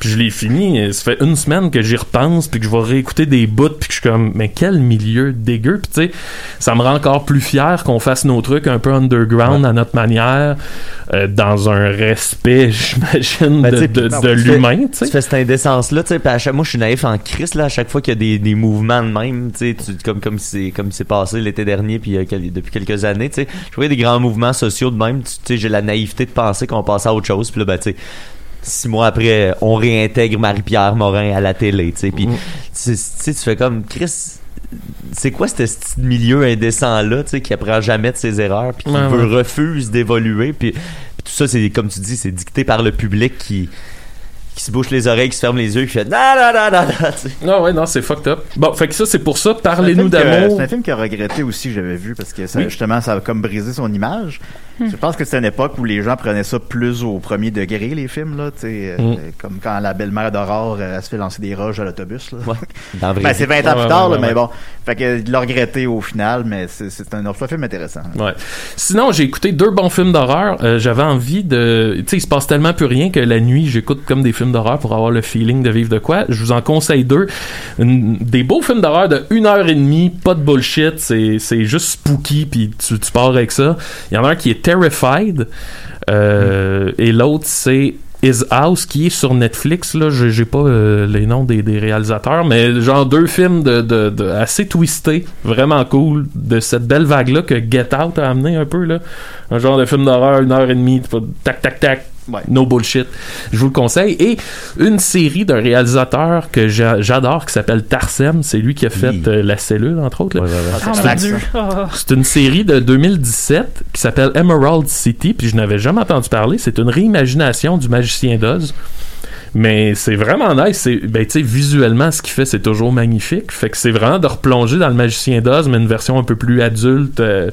Puis je l'ai fini, et ça fait une semaine que j'y repense, puis que je vais réécouter des bouts, puis que je suis comme, mais quel milieu dégueu. Puis tu sais, ça me rend encore plus fier qu'on fasse nos trucs un peu underground à notre manière, euh, dans un respect, j'imagine, Ben, de, l'humain, tu fais cette indécence-là, tu sais, puis à chaque, moi je suis naïf en crise, là, à chaque fois qu'il y a des, des mouvements de même, tu sais, comme, comme c'est, comme c'est passé l'été dernier, puis euh, quel- depuis quelques années, tu sais, je vois des grands mouvements sociaux de même, tu sais, j'ai la naïveté de penser qu'on passe à autre chose, puis là, ben, tu sais, six mois après, on réintègre Marie-Pierre Morin à la télé, tu sais, puis, tu sais, tu sais, tu fais comme, Chris, c'est quoi ce petit milieu indécent-là, tu sais, qui apprend jamais de ses erreurs, puis qui Ouais, veut, ouais. refuse d'évoluer, puis, puis tout ça, c'est, comme tu dis, c'est dicté par le public qui qui se bouche les oreilles, qui se ferme les yeux, qui fait non, non, non, non, ouais, c'est fucked up. Bon, fait que ça, c'est pour ça, parlez-nous d'amour. C'est un film qui a regretté aussi, j'avais vu, parce que ça, Oui. justement, ça a comme brisé son image. Je pense que c'était une époque où les gens prenaient ça plus au premier degré, les films, là, tu sais, euh, Mm. comme quand la belle-mère d'Aurore, euh, elle se fait lancer des roches à l'autobus, là. Ouais, Ben, c'est 20 ans Ouais, plus tard, ouais, là, ouais, mais ouais. bon. Fait que, il l'a regretté au final, mais c'est c'est un autre film intéressant. Ouais. Sinon, j'ai écouté deux bons films d'horreur. Euh, J'avais envie de... Tu sais, il se passe tellement plus rien que la nuit, j'écoute comme des films d'horreur pour avoir le feeling de vivre de quoi. Je vous en conseille deux. Des beaux films d'horreur de une heure et demie, pas de bullshit, c'est juste spooky, puis tu, tu pars avec ça. Il y en a un qui est Terrified, euh, et l'autre c'est... His House qui est sur Netflix là j'ai pas euh, les noms des, des réalisateurs mais genre deux films de, de, assez twistés vraiment cool de cette belle vague là que Get Out a amené un peu là un genre de film d'horreur une heure et demie tac tac tac Ouais. no bullshit je vous le conseille et une série d'un réalisateur que j'a- j'adore qui s'appelle Tarsem c'est lui qui a fait Oui. euh, La Cellule entre autres. Ouais, ouais, accent. Oh. C'est une série de 2017 qui s'appelle Emerald City, puis je n'avais jamais entendu parler. C'est une réimagination du Magicien d'Oz. Mais c'est vraiment nice. C'est, ben, tu sais, visuellement, ce qu'il fait, c'est toujours magnifique. Fait que c'est vraiment de replonger dans le Magicien d'Oz, mais une version un peu plus adulte, euh,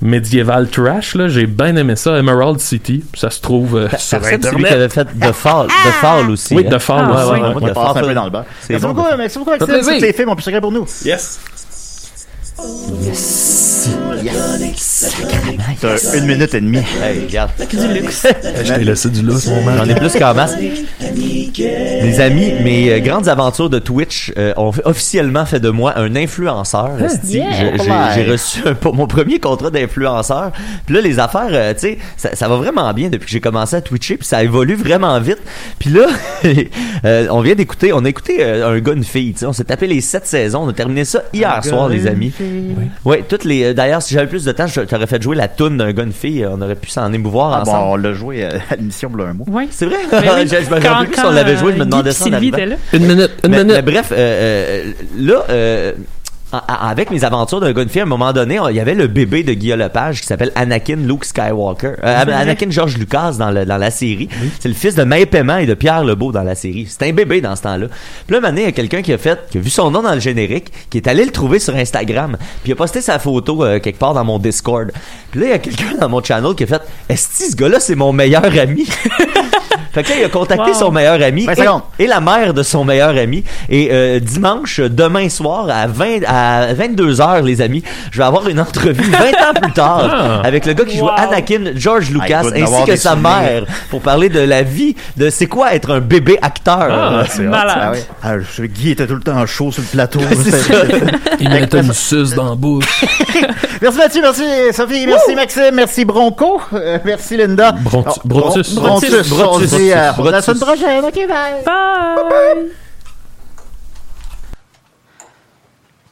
médiévale trash, là. J'ai bien aimé ça. Emerald City. Ça se trouve euh, sur Tarsem, c'est lui qui Internet. avait fait The Fall, The Fall aussi. Oui, hein. The Fall Ah, aussi. ouais, ouais, On ouais. va passer un Fall, peu dans le bas. c'est Merci bon, beaucoup, ça. merci beaucoup, Axel. les films, on peut secret pour nous. Yes! T'as une minute et demie. Hey, regarde. Je t'ai laissé du mon J'en ai plus qu'en masse. Les amis, mes euh, grandes aventures de Twitch euh, ont officiellement fait de moi un influenceur. yeah. J'ai- reçu un- pour mon premier contrat d'influenceur. Puis là, les affaires, euh, tu sais, ça, ça va vraiment bien depuis que j'ai commencé à Twitcher. Puis ça évolue vraiment vite. Puis là, euh, on vient d'écouter, on a écouté euh, un gars, une fille. tu sais, On s'est tapé les sept saisons. On a terminé ça hier soir, les amis. Ouais, toutes les. euh, D'ailleurs, si j'avais plus de temps, je t'aurais fait jouer la toune d'un gars, une fille. On aurait pu s'en émouvoir Ah bon, ensemble. on l'a joué euh, à l'émission Bleu un mois. Oui. C'est vrai? Ben oui. je, me Quand- rappelle plus si quand, on l'avait joué, je me demandais ça. en Sylvie arrivant. était là. Une minute, une mais, minute. mais bref, euh, euh, là, euh, avec mes aventures d'un gars de fille, à un moment donné, on- il y avait le bébé de Guillaume Lepage qui s'appelle Anakin Luke Skywalker. Euh, Anakin George Lucas dans, le- dans la série. C'est le fils de May Paiement et de Pierre Lebeau dans la série. C'est un bébé dans ce temps-là. Puis là, un moment donné, il y a quelqu'un qui a fait, qui a vu son nom dans le générique, qui est allé le trouver sur Instagram, puis il a posté sa photo euh, quelque part dans mon Discord. Puis là, il y a quelqu'un dans mon channel qui a fait, est-ce que ce gars-là, c'est mon meilleur ami? Fait que là, il a contacté Wow. son meilleur ami et, et la mère de son meilleur ami. Et euh, dimanche, demain soir, à, 20, à 22h, les amis, je vais avoir une entrevue 20 ans plus tard Ah. avec le gars qui joue Wow. Anakin, George Lucas, Ah, doit ainsi que sa souvenirs. mère, pour parler de la vie, de c'est quoi être un bébé acteur. Ah, c'est hot. Malade. Ah ouais. Ah, Guy était tout le temps chaud sur le plateau. C'est. Il mettait une suce dans la bouche. merci Mathieu, merci Sophie, merci Maxime, merci Bronco, euh, merci Linda. Oh, Brotus. Brontus. Brotus. à la semaine prochaine. OK, bye. Bye!